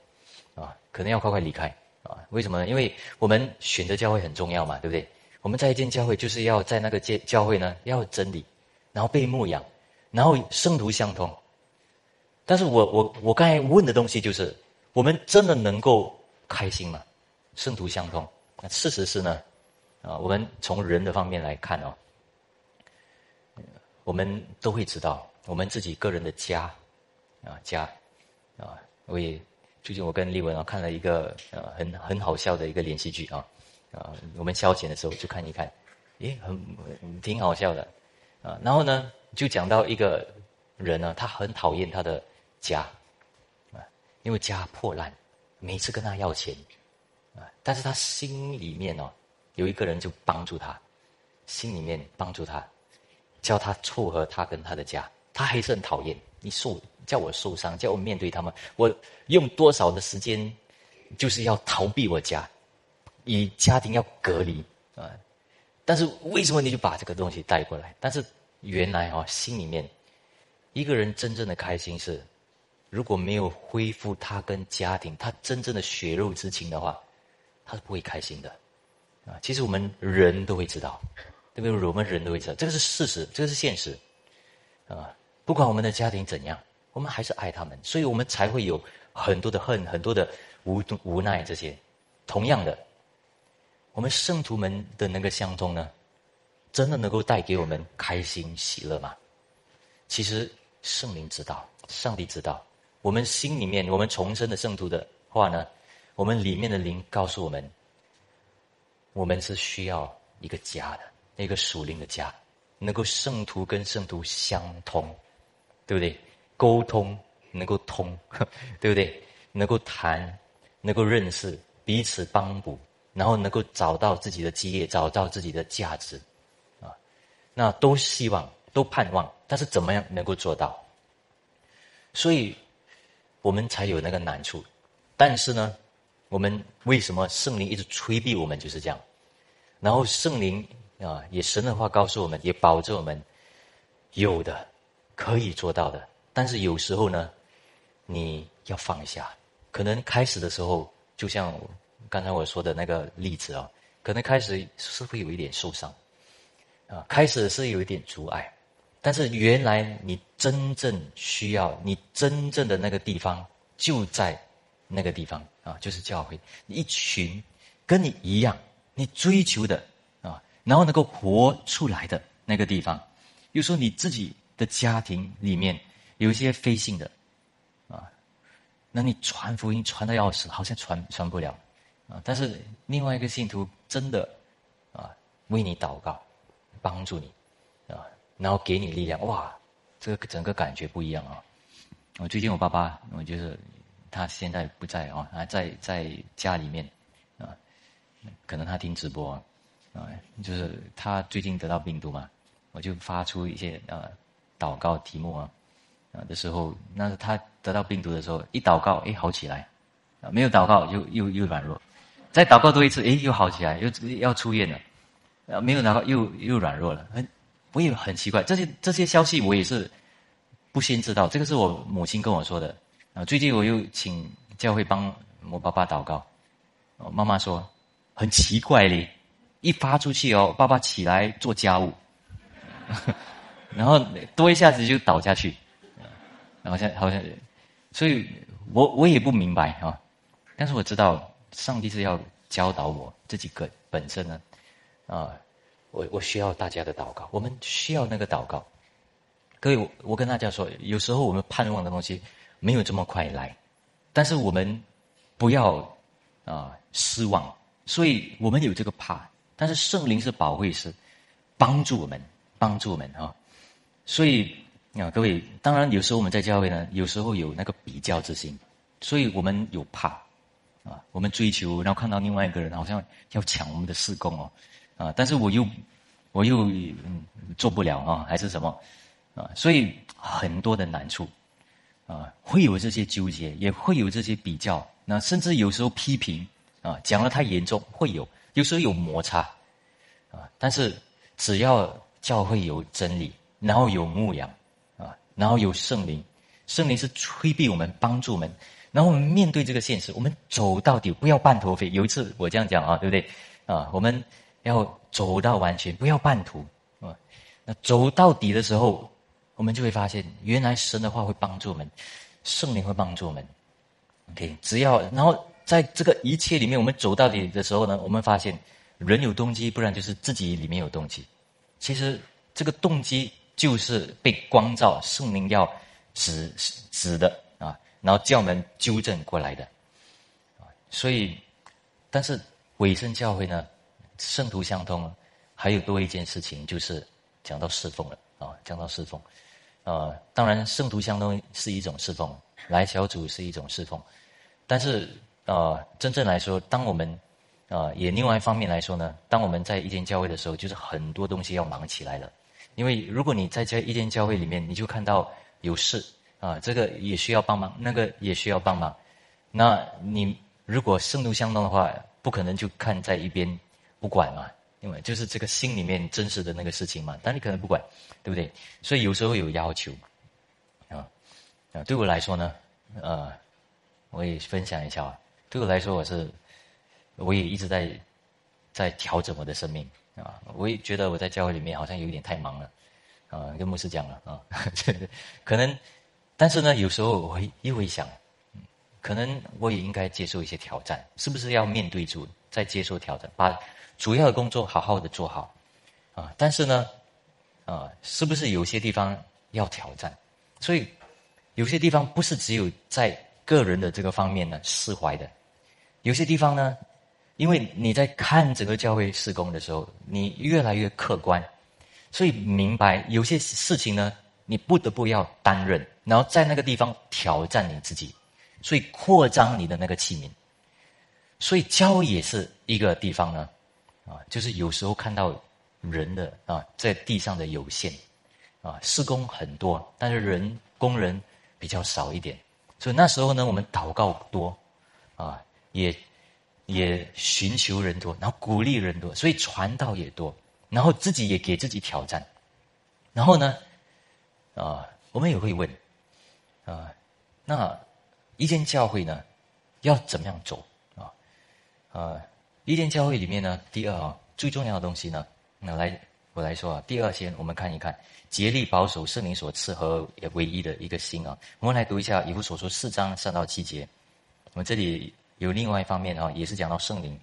啊，可能要快快离开。啊，为什么呢？因为我们选择教会很重要嘛，对不对？我们在一间教会，就是要在那个教教会呢，要真理，然后被牧养，然后生徒相通。但是我我我刚才问的东西就是，我们真的能够开心吗？生徒相通？那事实是呢，啊，我们从人的方面来看哦，我们都会知道，我们自己个人的家，啊家，啊我也。最近我跟丽文啊看了一个呃很很好笑的一个连续剧啊，啊我们消遣的时候就看一看，诶很挺好笑的，啊然后呢就讲到一个人呢他很讨厌他的家，啊因为家破烂，每次跟他要钱，啊但是他心里面哦有一个人就帮助他，心里面帮助他，叫他撮合他跟他的家，他还是很讨厌你受。叫我受伤，叫我面对他们，我用多少的时间，就是要逃避我家，与家庭要隔离啊！但是为什么你就把这个东西带过来？但是原来啊，心里面一个人真正的开心是，如果没有恢复他跟家庭他真正的血肉之情的话，他是不会开心的啊！其实我们人都会知道，对不对？我们人都会知道，这个是事实，这个是现实啊！不管我们的家庭怎样。我们还是爱他们，所以我们才会有很多的恨，很多的无无奈这些。同样的，我们圣徒们的那个相通呢，真的能够带给我们开心喜乐吗？其实圣灵知道，上帝知道，我们心里面，我们重生的圣徒的话呢，我们里面的灵告诉我们，我们是需要一个家的，一个属灵的家，能够圣徒跟圣徒相通，对不对？沟通能够通，对不对？能够谈，能够认识，彼此帮补，然后能够找到自己的基业，找到自己的价值，那都希望，都盼望，但是怎么样能够做到？所以，我们才有那个难处。但是呢，我们为什么圣灵一直催逼我们就是这样？然后圣灵啊，也神的话告诉我们，也保证我们有的可以做到的。但是有时候呢，你要放下。可能开始的时候，就像刚才我说的那个例子啊，可能开始是会有一点受伤，啊，开始是有一点阻碍，但是原来你真正需要，你真正的那个地方就在那个地方啊，就是教会，一群跟你一样，你追求的啊，然后能够活出来的那个地方。又说你自己的家庭里面有一些非信的啊，那你传福音传的要死，好像传传不了啊。但是另外一个信徒真的啊，为你祷告。帮助你，啊，然后给你力量，哇，这个整个感觉不一样啊！我最近我爸爸，我就是他现在不在啊，还在在家里面啊，可能他听直播啊，就是他最近得到病毒嘛，我就发出一些呃祷告题目啊啊的时候，那他得到病毒的时候，一祷告哎好起来，啊没有祷告又又又软弱，再祷告多一次哎又好起来，又要出院了。啊，没有拿到，又又软弱了。很，我也很奇怪，这些这些消息我也是不先知道。这个是我母亲跟我说的。啊，最近我又请教会帮我爸爸祷告。妈妈说很奇怪嘞，一发出去哦，爸爸起来做家务，然后多一下子就倒下去，好像好像，所以我我也不明白啊。但是我知道，上帝是要教导我这几个本身呢。啊，我我需要大家的祷告，我们需要那个祷告。各位，我我跟大家说，有时候我们盼望的东西没有这么快来，但是我们不要啊失望。所以我们有这个怕，但是圣灵是保卫师，帮助我们，帮助我们啊。所以啊，各位，当然有时候我们在教会呢，有时候有那个比较之心，所以我们有怕啊，我们追求，然后看到另外一个人好像要抢我们的事工哦。啊！但是我又，我又做不了啊，还是什么啊？所以很多的难处啊，会有这些纠结，也会有这些比较，那甚至有时候批评啊，讲的太严重，会有有时候有摩擦啊。但是只要教会有真理，然后有牧羊啊，然后有圣灵，圣灵是催逼我们，帮助我们，然后我们面对这个现实，我们走到底，不要半途废。有一次我这样讲啊，对不对啊？我们。要走到完全，不要半途啊！那走到底的时候，我们就会发现，原来神的话会帮助我们，圣灵会帮助我们。OK，只要然后在这个一切里面，我们走到底的时候呢，我们发现人有动机，不然就是自己里面有动机。其实这个动机就是被光照，圣灵要指指的啊，然后叫我们纠正过来的。所以，但是尾声教会呢？圣徒相通，还有多一件事情，就是讲到侍奉了啊，讲到侍奉，呃，当然圣徒相通是一种侍奉，来小组是一种侍奉，但是呃，真正来说，当我们啊，也另外一方面来说呢，当我们在一间教会的时候，就是很多东西要忙起来了，因为如果你在这一间教会里面，你就看到有事啊，这个也需要帮忙，那个也需要帮忙，那你如果圣徒相通的话，不可能就看在一边。不管嘛，因为就是这个心里面真实的那个事情嘛，但你可能不管，对不对？所以有时候有要求，啊啊，对我来说呢，呃，我也分享一下啊。对我来说，我是我也一直在在调整我的生命啊。我也觉得我在教会里面好像有一点太忙了啊，跟牧师讲了啊，可能，但是呢，有时候我会又会想，可能我也应该接受一些挑战，是不是要面对住，再接受挑战，把。主要的工作好好的做好，啊，但是呢，啊，是不是有些地方要挑战？所以有些地方不是只有在个人的这个方面呢释怀的，有些地方呢，因为你在看整个教会施工的时候，你越来越客观，所以明白有些事情呢，你不得不要担任，然后在那个地方挑战你自己，所以扩张你的那个器皿，所以教也是一个地方呢。啊，就是有时候看到人的啊，在地上的有限，啊，施工很多，但是人工人比较少一点，所以那时候呢，我们祷告多，啊，也也寻求人多，然后鼓励人多，所以传道也多，然后自己也给自己挑战，然后呢，啊，我们也会问，啊，那一间教会呢，要怎么样走啊，啊？一间教会里面呢，第二啊，最重要的东西呢，那来我来说啊，第二先我们看一看，竭力保守圣灵所赐和唯一的一个心啊。我们来读一下以弗所说四章三到七节。我们这里有另外一方面啊，也是讲到圣灵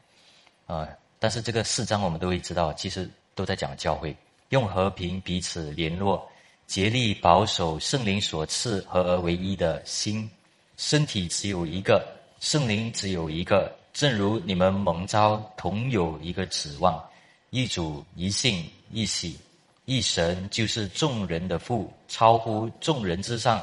啊，但是这个四章我们都会知道，其实都在讲教会，用和平彼此联络，竭力保守圣灵所赐和而唯一的心。身体只有一个，圣灵只有一个，正如你们蒙召同有一个指望，一主一信一喜一神，就是众人的父，超乎众人之上，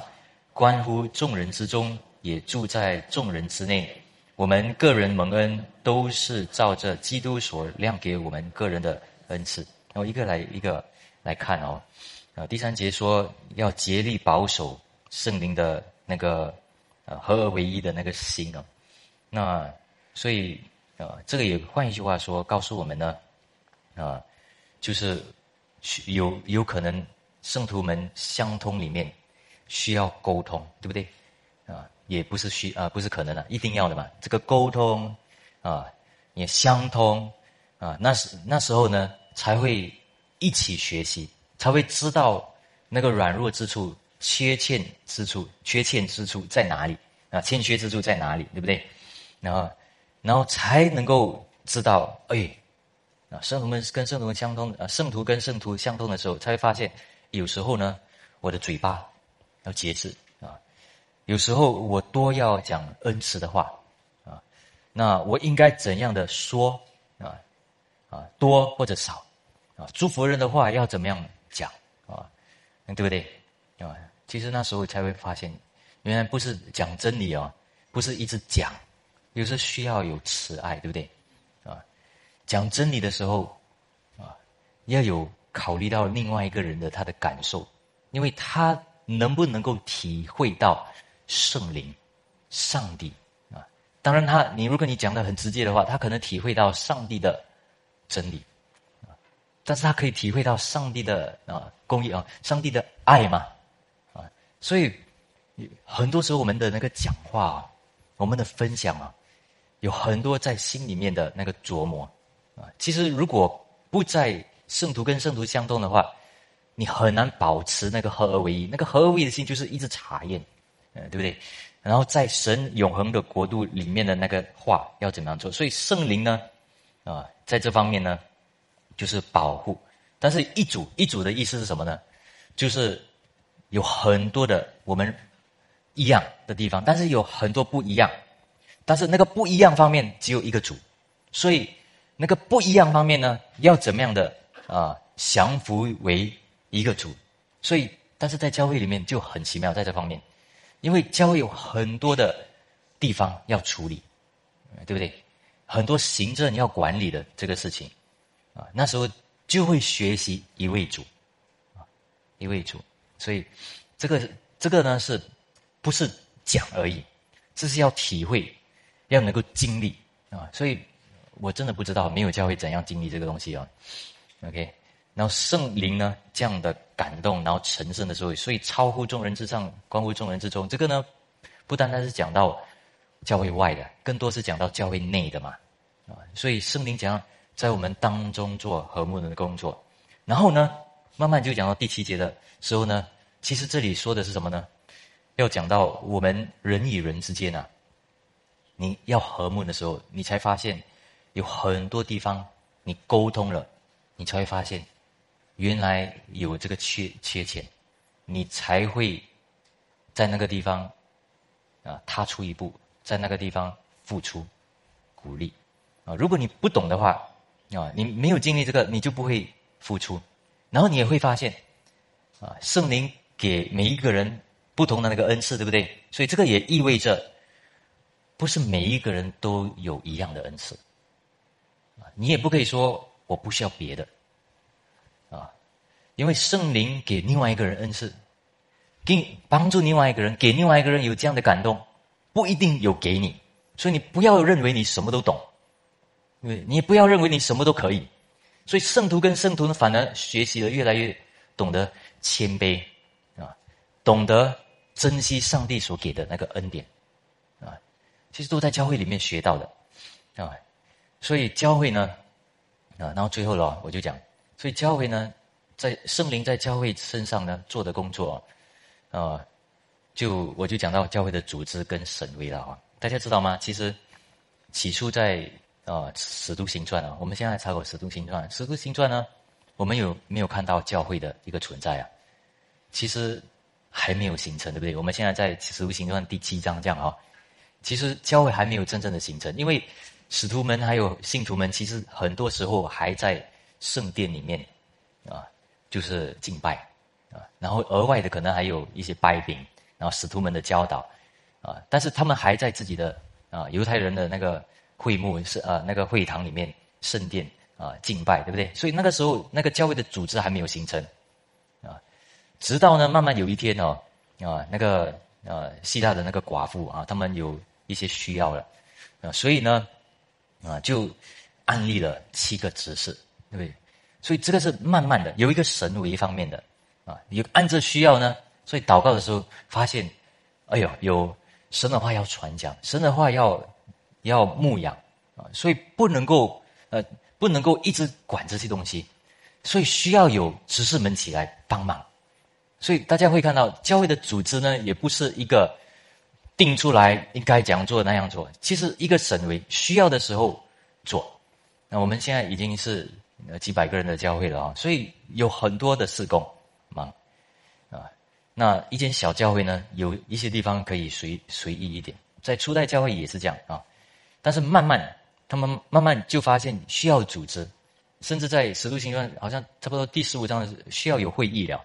关乎众人之中。也住在众人之内，我们个人蒙恩都是照着基督所亮给我们个人的恩赐。然后一个来一个来看哦，啊，第三节说要竭力保守圣灵的那个呃合而为一的那个心哦。那所以呃，这个也换一句话说，告诉我们呢，啊，就是有有可能圣徒们相通里面需要沟通，对不对？啊。也不是需啊，不是可能的，一定要的嘛。这个沟通啊，也相通啊，那时那时候呢，才会一起学习，才会知道那个软弱之处、缺欠之处、缺欠之处在哪里啊，欠缺之处在哪里，对不对？然后，然后才能够知道，哎，啊，圣徒们跟圣徒们相通啊，圣徒跟圣徒相通的时候，才会发现，有时候呢，我的嘴巴要节制啊。有时候我多要讲恩慈的话，啊，那我应该怎样的说啊？啊，多或者少，啊，祝福人的话要怎么样讲啊？对不对？啊，其实那时候才会发现，原来不是讲真理哦，不是一直讲，有时需要有慈爱，对不对？啊，讲真理的时候，啊，要有考虑到另外一个人的他的感受，因为他能不能够体会到。圣灵，上帝啊！当然，他你如果你讲的很直接的话，他可能体会到上帝的真理，但是他可以体会到上帝的啊公义啊，上帝的爱嘛，所以很多时候我们的那个讲话，啊，我们的分享啊，有很多在心里面的那个琢磨啊。其实如果不在圣徒跟圣徒相通的话，你很难保持那个合而为一。那个合而为一的心，就是一直查验。对不对？然后在神永恒的国度里面的那个话要怎么样做？所以圣灵呢，啊，在这方面呢，就是保护。但是一组一组的意思是什么呢？就是有很多的我们一样的地方，但是有很多不一样。但是那个不一样方面只有一个主，所以那个不一样方面呢，要怎么样的啊降服为一个主？所以，但是在教会里面就很奇妙，在这方面。因为教会有很多的地方要处理，对不对？很多行政要管理的这个事情，啊，那时候就会学习一位主，啊，一位主。所以这个这个呢，是不是讲而已？这是要体会，要能够经历啊。所以我真的不知道没有教会怎样经历这个东西啊。OK。然后圣灵呢，这样的感动，然后成圣的时候，所以超乎众人之上，关乎众人之中。这个呢，不单单是讲到教会外的，更多是讲到教会内的嘛，啊，所以圣灵讲在我们当中做和睦的工作。然后呢，慢慢就讲到第七节的时候呢，其实这里说的是什么呢？要讲到我们人与人之间啊，你要和睦的时候，你才发现有很多地方你沟通了，你才会发现。原来有这个缺缺钱，你才会在那个地方啊踏出一步，在那个地方付出鼓励啊。如果你不懂的话啊，你没有经历这个，你就不会付出。然后你也会发现啊，圣灵给每一个人不同的那个恩赐，对不对？所以这个也意味着，不是每一个人都有一样的恩赐。你也不可以说我不需要别的。啊因为圣灵给另外一个人恩赐，给帮助另外一个人，给另外一个人有这样的感动，不一定有给你，所以你不要认为你什么都懂，因为你不要认为你什么都可以，所以圣徒跟圣徒呢，反而学习了越来越懂得谦卑啊，懂得珍惜上帝所给的那个恩典啊，其实都在教会里面学到的啊，所以教会呢啊，然后最后了，我就讲。所以教会呢，在圣灵在教会身上呢做的工作，啊，就我就讲到教会的组织跟审微了啊。大家知道吗？其实起初在啊使徒行传啊，我们现在查过使徒行传，使徒行传呢，我们有没有看到教会的一个存在啊？其实还没有形成，对不对？我们现在在使徒行传第七章这样啊。其实教会还没有真正的形成，因为使徒们还有信徒们，其实很多时候还在圣殿里面啊，就是敬拜啊，然后额外的可能还有一些拜饼，然后使徒们的教导啊，但是他们还在自己的啊犹太人的那个会幕是啊那个会堂里面圣殿啊敬拜，对不对？所以那个时候那个教会的组织还没有形成啊，直到呢慢慢有一天哦啊那个。呃，希腊的那个寡妇啊，他们有一些需要了，啊，所以呢，啊，就安利了七个执事，对不对？所以这个是慢慢的有一个神为一方面的，啊，有按这需要呢，所以祷告的时候发现，哎呦，有神的话要传讲，神的话要要牧养啊，所以不能够呃不能够一直管这些东西，所以需要有执事们起来帮忙。所以大家会看到，教会的组织呢，也不是一个定出来应该怎样做那样做。其实一个省委需要的时候做。那我们现在已经是几百个人的教会了啊，所以有很多的事工忙啊。那一间小教会呢，有一些地方可以随随意一点。在初代教会也是这样啊，但是慢慢他们慢慢就发现需要组织，甚至在使徒行传好像差不多第十五章需要有会议了。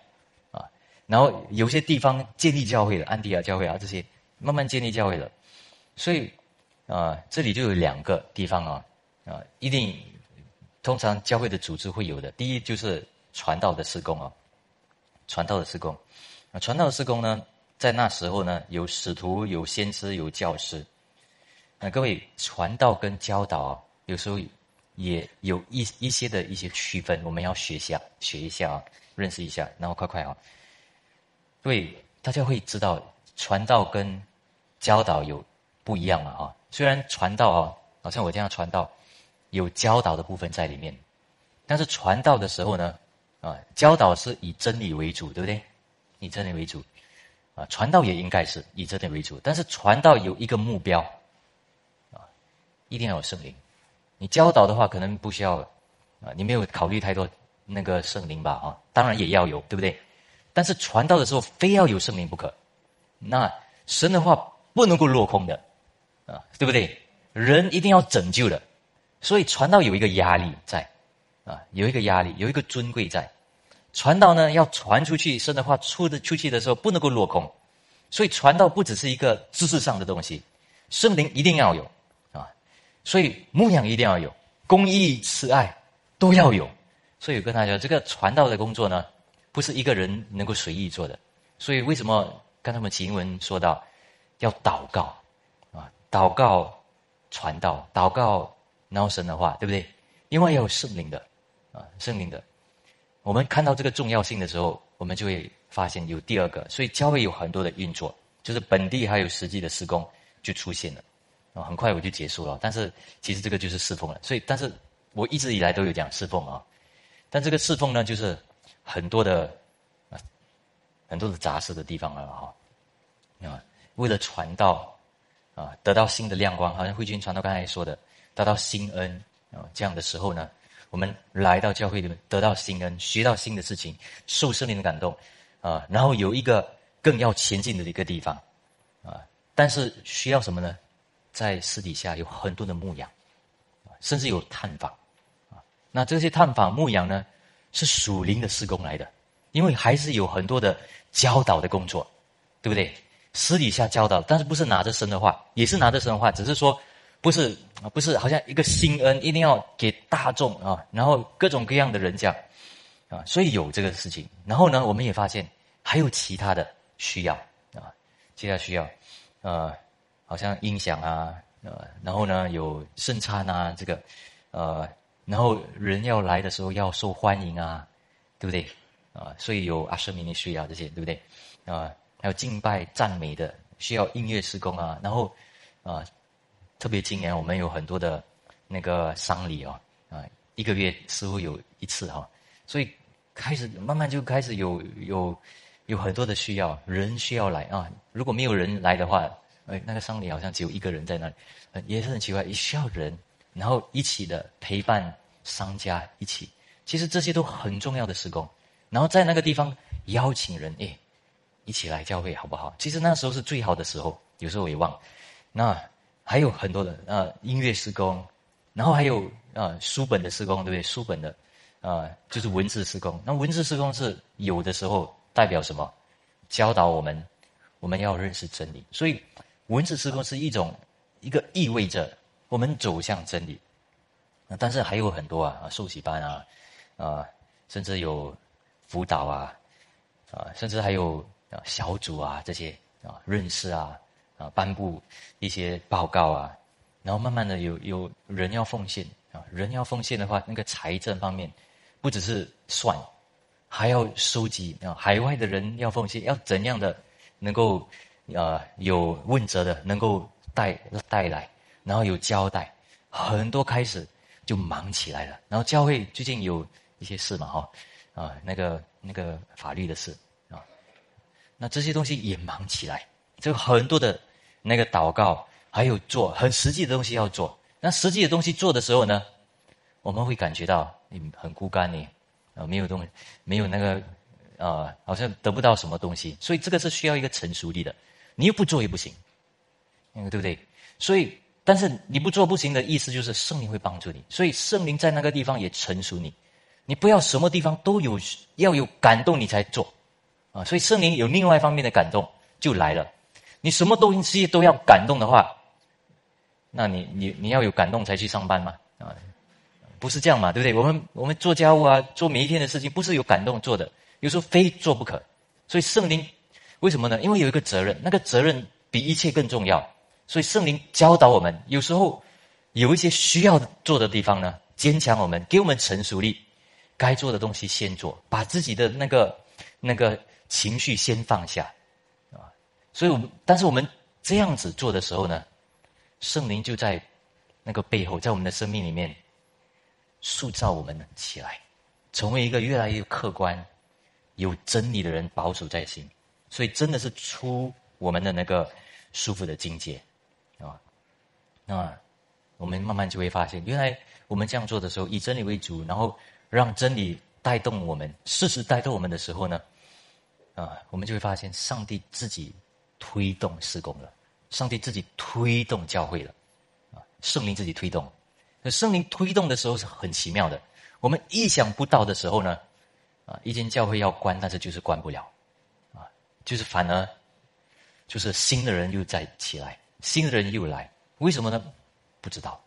啊然后有些地方建立教会了，安提亚教会啊这些慢慢建立教会了，所以啊这里就有两个地方啊啊一定通常教会的组织会有的，第一就是传道的施工啊，传道的施工啊传道的施工呢，在那时候呢有使徒有先知有教师，那各位传道跟教导啊有时候也有一一些的一些区分，我们要学下学一下啊认识一下，然后快快啊。对，大家会知道传道跟教导有不一样嘛？哈，虽然传道啊，好像我这样传道，有教导的部分在里面，但是传道的时候呢，啊，教导是以真理为主，对不对？以真理为主，啊，传道也应该是以真理为主，但是传道有一个目标，一定要有圣灵。你教导的话，可能不需要，啊，你没有考虑太多那个圣灵吧？啊，当然也要有，对不对？但是传道的时候，非要有圣灵不可。那神的话不能够落空的，啊，对不对？人一定要拯救的，所以传道有一个压力在，啊，有一个压力，有一个尊贵在。传道呢，要传出去，神的话出的出去的时候，不能够落空。所以传道不只是一个知识上的东西，圣灵一定要有，所以牧养一定要有，公义、慈爱都要有。所以跟大家这个传道的工作呢。不是一个人能够随意做的，所以为什么刚才我们经文说到要祷告啊？祷告传道，祷告然后神的话，对不对？因为要有圣灵的啊，圣灵的。我们看到这个重要性的时候，我们就会发现有第二个，所以教会有很多的运作，就是本地还有实际的施工就出现了啊。很快我就结束了，但是其实这个就是侍奉了。所以，但是我一直以来都有讲侍奉啊，但这个侍奉呢，就是。很多的啊，很多的杂事的地方了哈，啊，为了传道啊，得到新的亮光，好像慧君传道刚才说的，得到新恩啊，这样的时候呢，我们来到教会里面，得到新恩，学到新的事情，受圣灵的感动啊，然后有一个更要前进的一个地方啊，但是需要什么呢？在私底下有很多的牧羊，甚至有探访啊，那这些探访牧羊呢？是属灵的施工来的，因为还是有很多的教导的工作，对不对？私底下教导，但是不是拿着神的话，也是拿着神的话，只是说不是啊，不是好像一个心恩一定要给大众啊，然后各种各样的人讲啊，所以有这个事情。然后呢，我们也发现还有其他的需要啊，其他需要，呃，好像音响啊，呃，然后呢有圣餐啊，这个，呃。然后人要来的时候要受欢迎啊，对不对？啊，所以有阿舍米尼需要这些，对不对？啊，还有敬拜赞美的需要音乐施工啊。然后啊，特别今年我们有很多的那个丧礼哦，啊，一个月似乎有一次哈。所以开始慢慢就开始有有有很多的需要，人需要来啊。如果没有人来的话，哎，那个丧礼好像只有一个人在那里，也是很奇怪，也需要人，然后一起的陪伴商家一起。其实这些都很重要的施工，然后在那个地方邀请人，哎，一起来教会好不好？其实那时候是最好的时候，有时候我也忘。那还有很多的呃音乐施工，然后还有啊书本的施工，对不对？书本的啊就是文字施工。那文字施工是有的时候代表什么？教导我们我们要认识真理。所以文字施工是一种一个意味着我们走向真理。但是还有很多啊，受洗班啊。啊，甚至有辅导啊，啊，甚至还有小组啊这些啊认识啊啊颁布一些报告啊，然后慢慢的有有人要奉献啊，人要奉献的话，那个财政方面不只是算，还要收集啊海外的人要奉献，要怎样的能够呃有问责的能够带带来，然后有交代，很多开始就忙起来了，然后教会最近有。一些事嘛，哈，啊，那个那个法律的事啊，那这些东西也忙起来，就很多的那个祷告，还有做很实际的东西要做。那实际的东西做的时候呢，我们会感觉到你很孤单，你啊没有东，没有那个啊，好像得不到什么东西。所以这个是需要一个成熟力的，你又不做也不行，对不对？所以，但是你不做不行的意思就是圣灵会帮助你，所以圣灵在那个地方也成熟你。你不要什么地方都有，要有感动你才做，啊！所以圣灵有另外一方面的感动就来了。你什么东西都要感动的话，那你你你要有感动才去上班吗？啊，不是这样嘛，对不对？我们我们做家务啊，做每一天的事情，不是有感动做的，有时候非做不可。所以圣灵为什么呢？因为有一个责任，那个责任比一切更重要。所以圣灵教导我们，有时候有一些需要做的地方呢，坚强我们，给我们成熟力。该做的东西先做，把自己的那个那个情绪先放下，啊，所以，我们但是我们这样子做的时候呢，圣灵就在那个背后，在我们的生命里面塑造我们起来，成为一个越来越客观、有真理的人，保守在心。所以，真的是出我们的那个舒服的境界，啊，那我们慢慢就会发现，原来我们这样做的时候，以真理为主，然后。让真理带动我们，事实带动我们的时候呢，啊，我们就会发现上帝自己推动施工了，上帝自己推动教会了，啊，圣灵自己推动。那圣灵推动的时候是很奇妙的，我们意想不到的时候呢，啊，一间教会要关，但是就是关不了，就是反而就是新的人又在起来，新的人又来，为什么呢？不知道，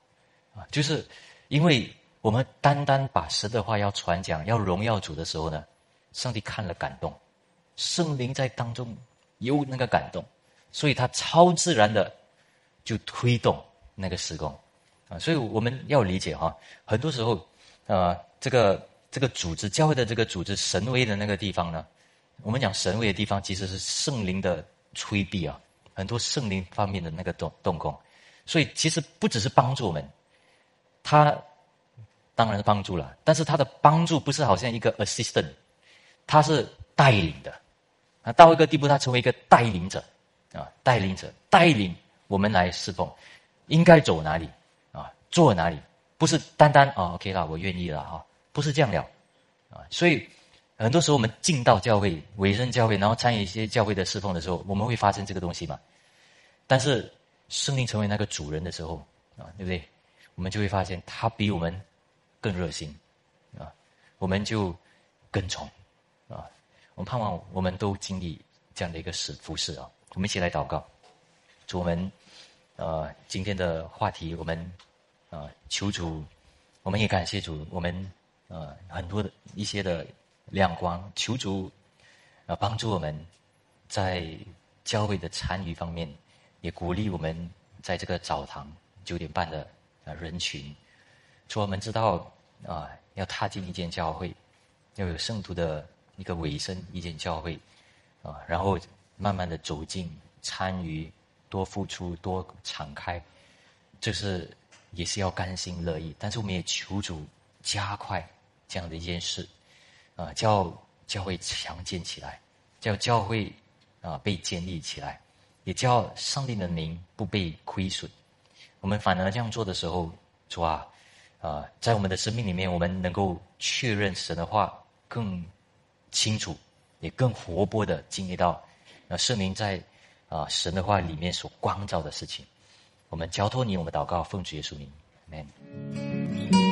啊，就是因为。我们单单把神的话要传讲、要荣耀主的时候呢，上帝看了感动，圣灵在当中有那个感动，所以他超自然的就推动那个施工啊。所以我们要理解哈，很多时候啊，这个这个组织教会的这个组织神威的那个地方呢，我们讲神位的地方其实是圣灵的催逼啊，很多圣灵方面的那个动动工，所以其实不只是帮助我们，他。当然是帮助了，但是他的帮助不是好像一个 assistant，他是带领的，啊，到一个地步，他成为一个带领者，啊，带领者带领我们来侍奉，应该走哪里，啊，做哪里，不是单单啊，OK 了，我愿意了哈，不是这样了，啊，所以很多时候我们进到教会、委身教会，然后参与一些教会的侍奉的时候，我们会发生这个东西嘛？但是生命成为那个主人的时候，啊，对不对？我们就会发现他比我们。更热心，啊，我们就跟从，啊，我们盼望我们都经历这样的一个使服侍啊。我们一起来祷告，主我们，呃，今天的话题，我们，啊，求主，我们也感谢主，我们，呃，很多的一些的亮光，求主，啊，帮助我们在教会的参与方面，也鼓励我们在这个澡堂九点半的啊人群，主我们知道。啊，要踏进一间教会，要有圣徒的一个尾声，一间教会，啊，然后慢慢的走进、参与、多付出、多敞开，这是也是要甘心乐意。但是我们也求主加快这样的一件事，啊，叫教会强健起来，叫教会啊被建立起来，也叫上帝的名不被亏损。我们反而这样做的时候，主啊，啊，在我们的生命里面，我们能够确认神的话更清楚，也更活泼的经历到，那圣灵在啊神的话里面所光照的事情。我们交托你，我们祷告，奉主耶稣名，Amen。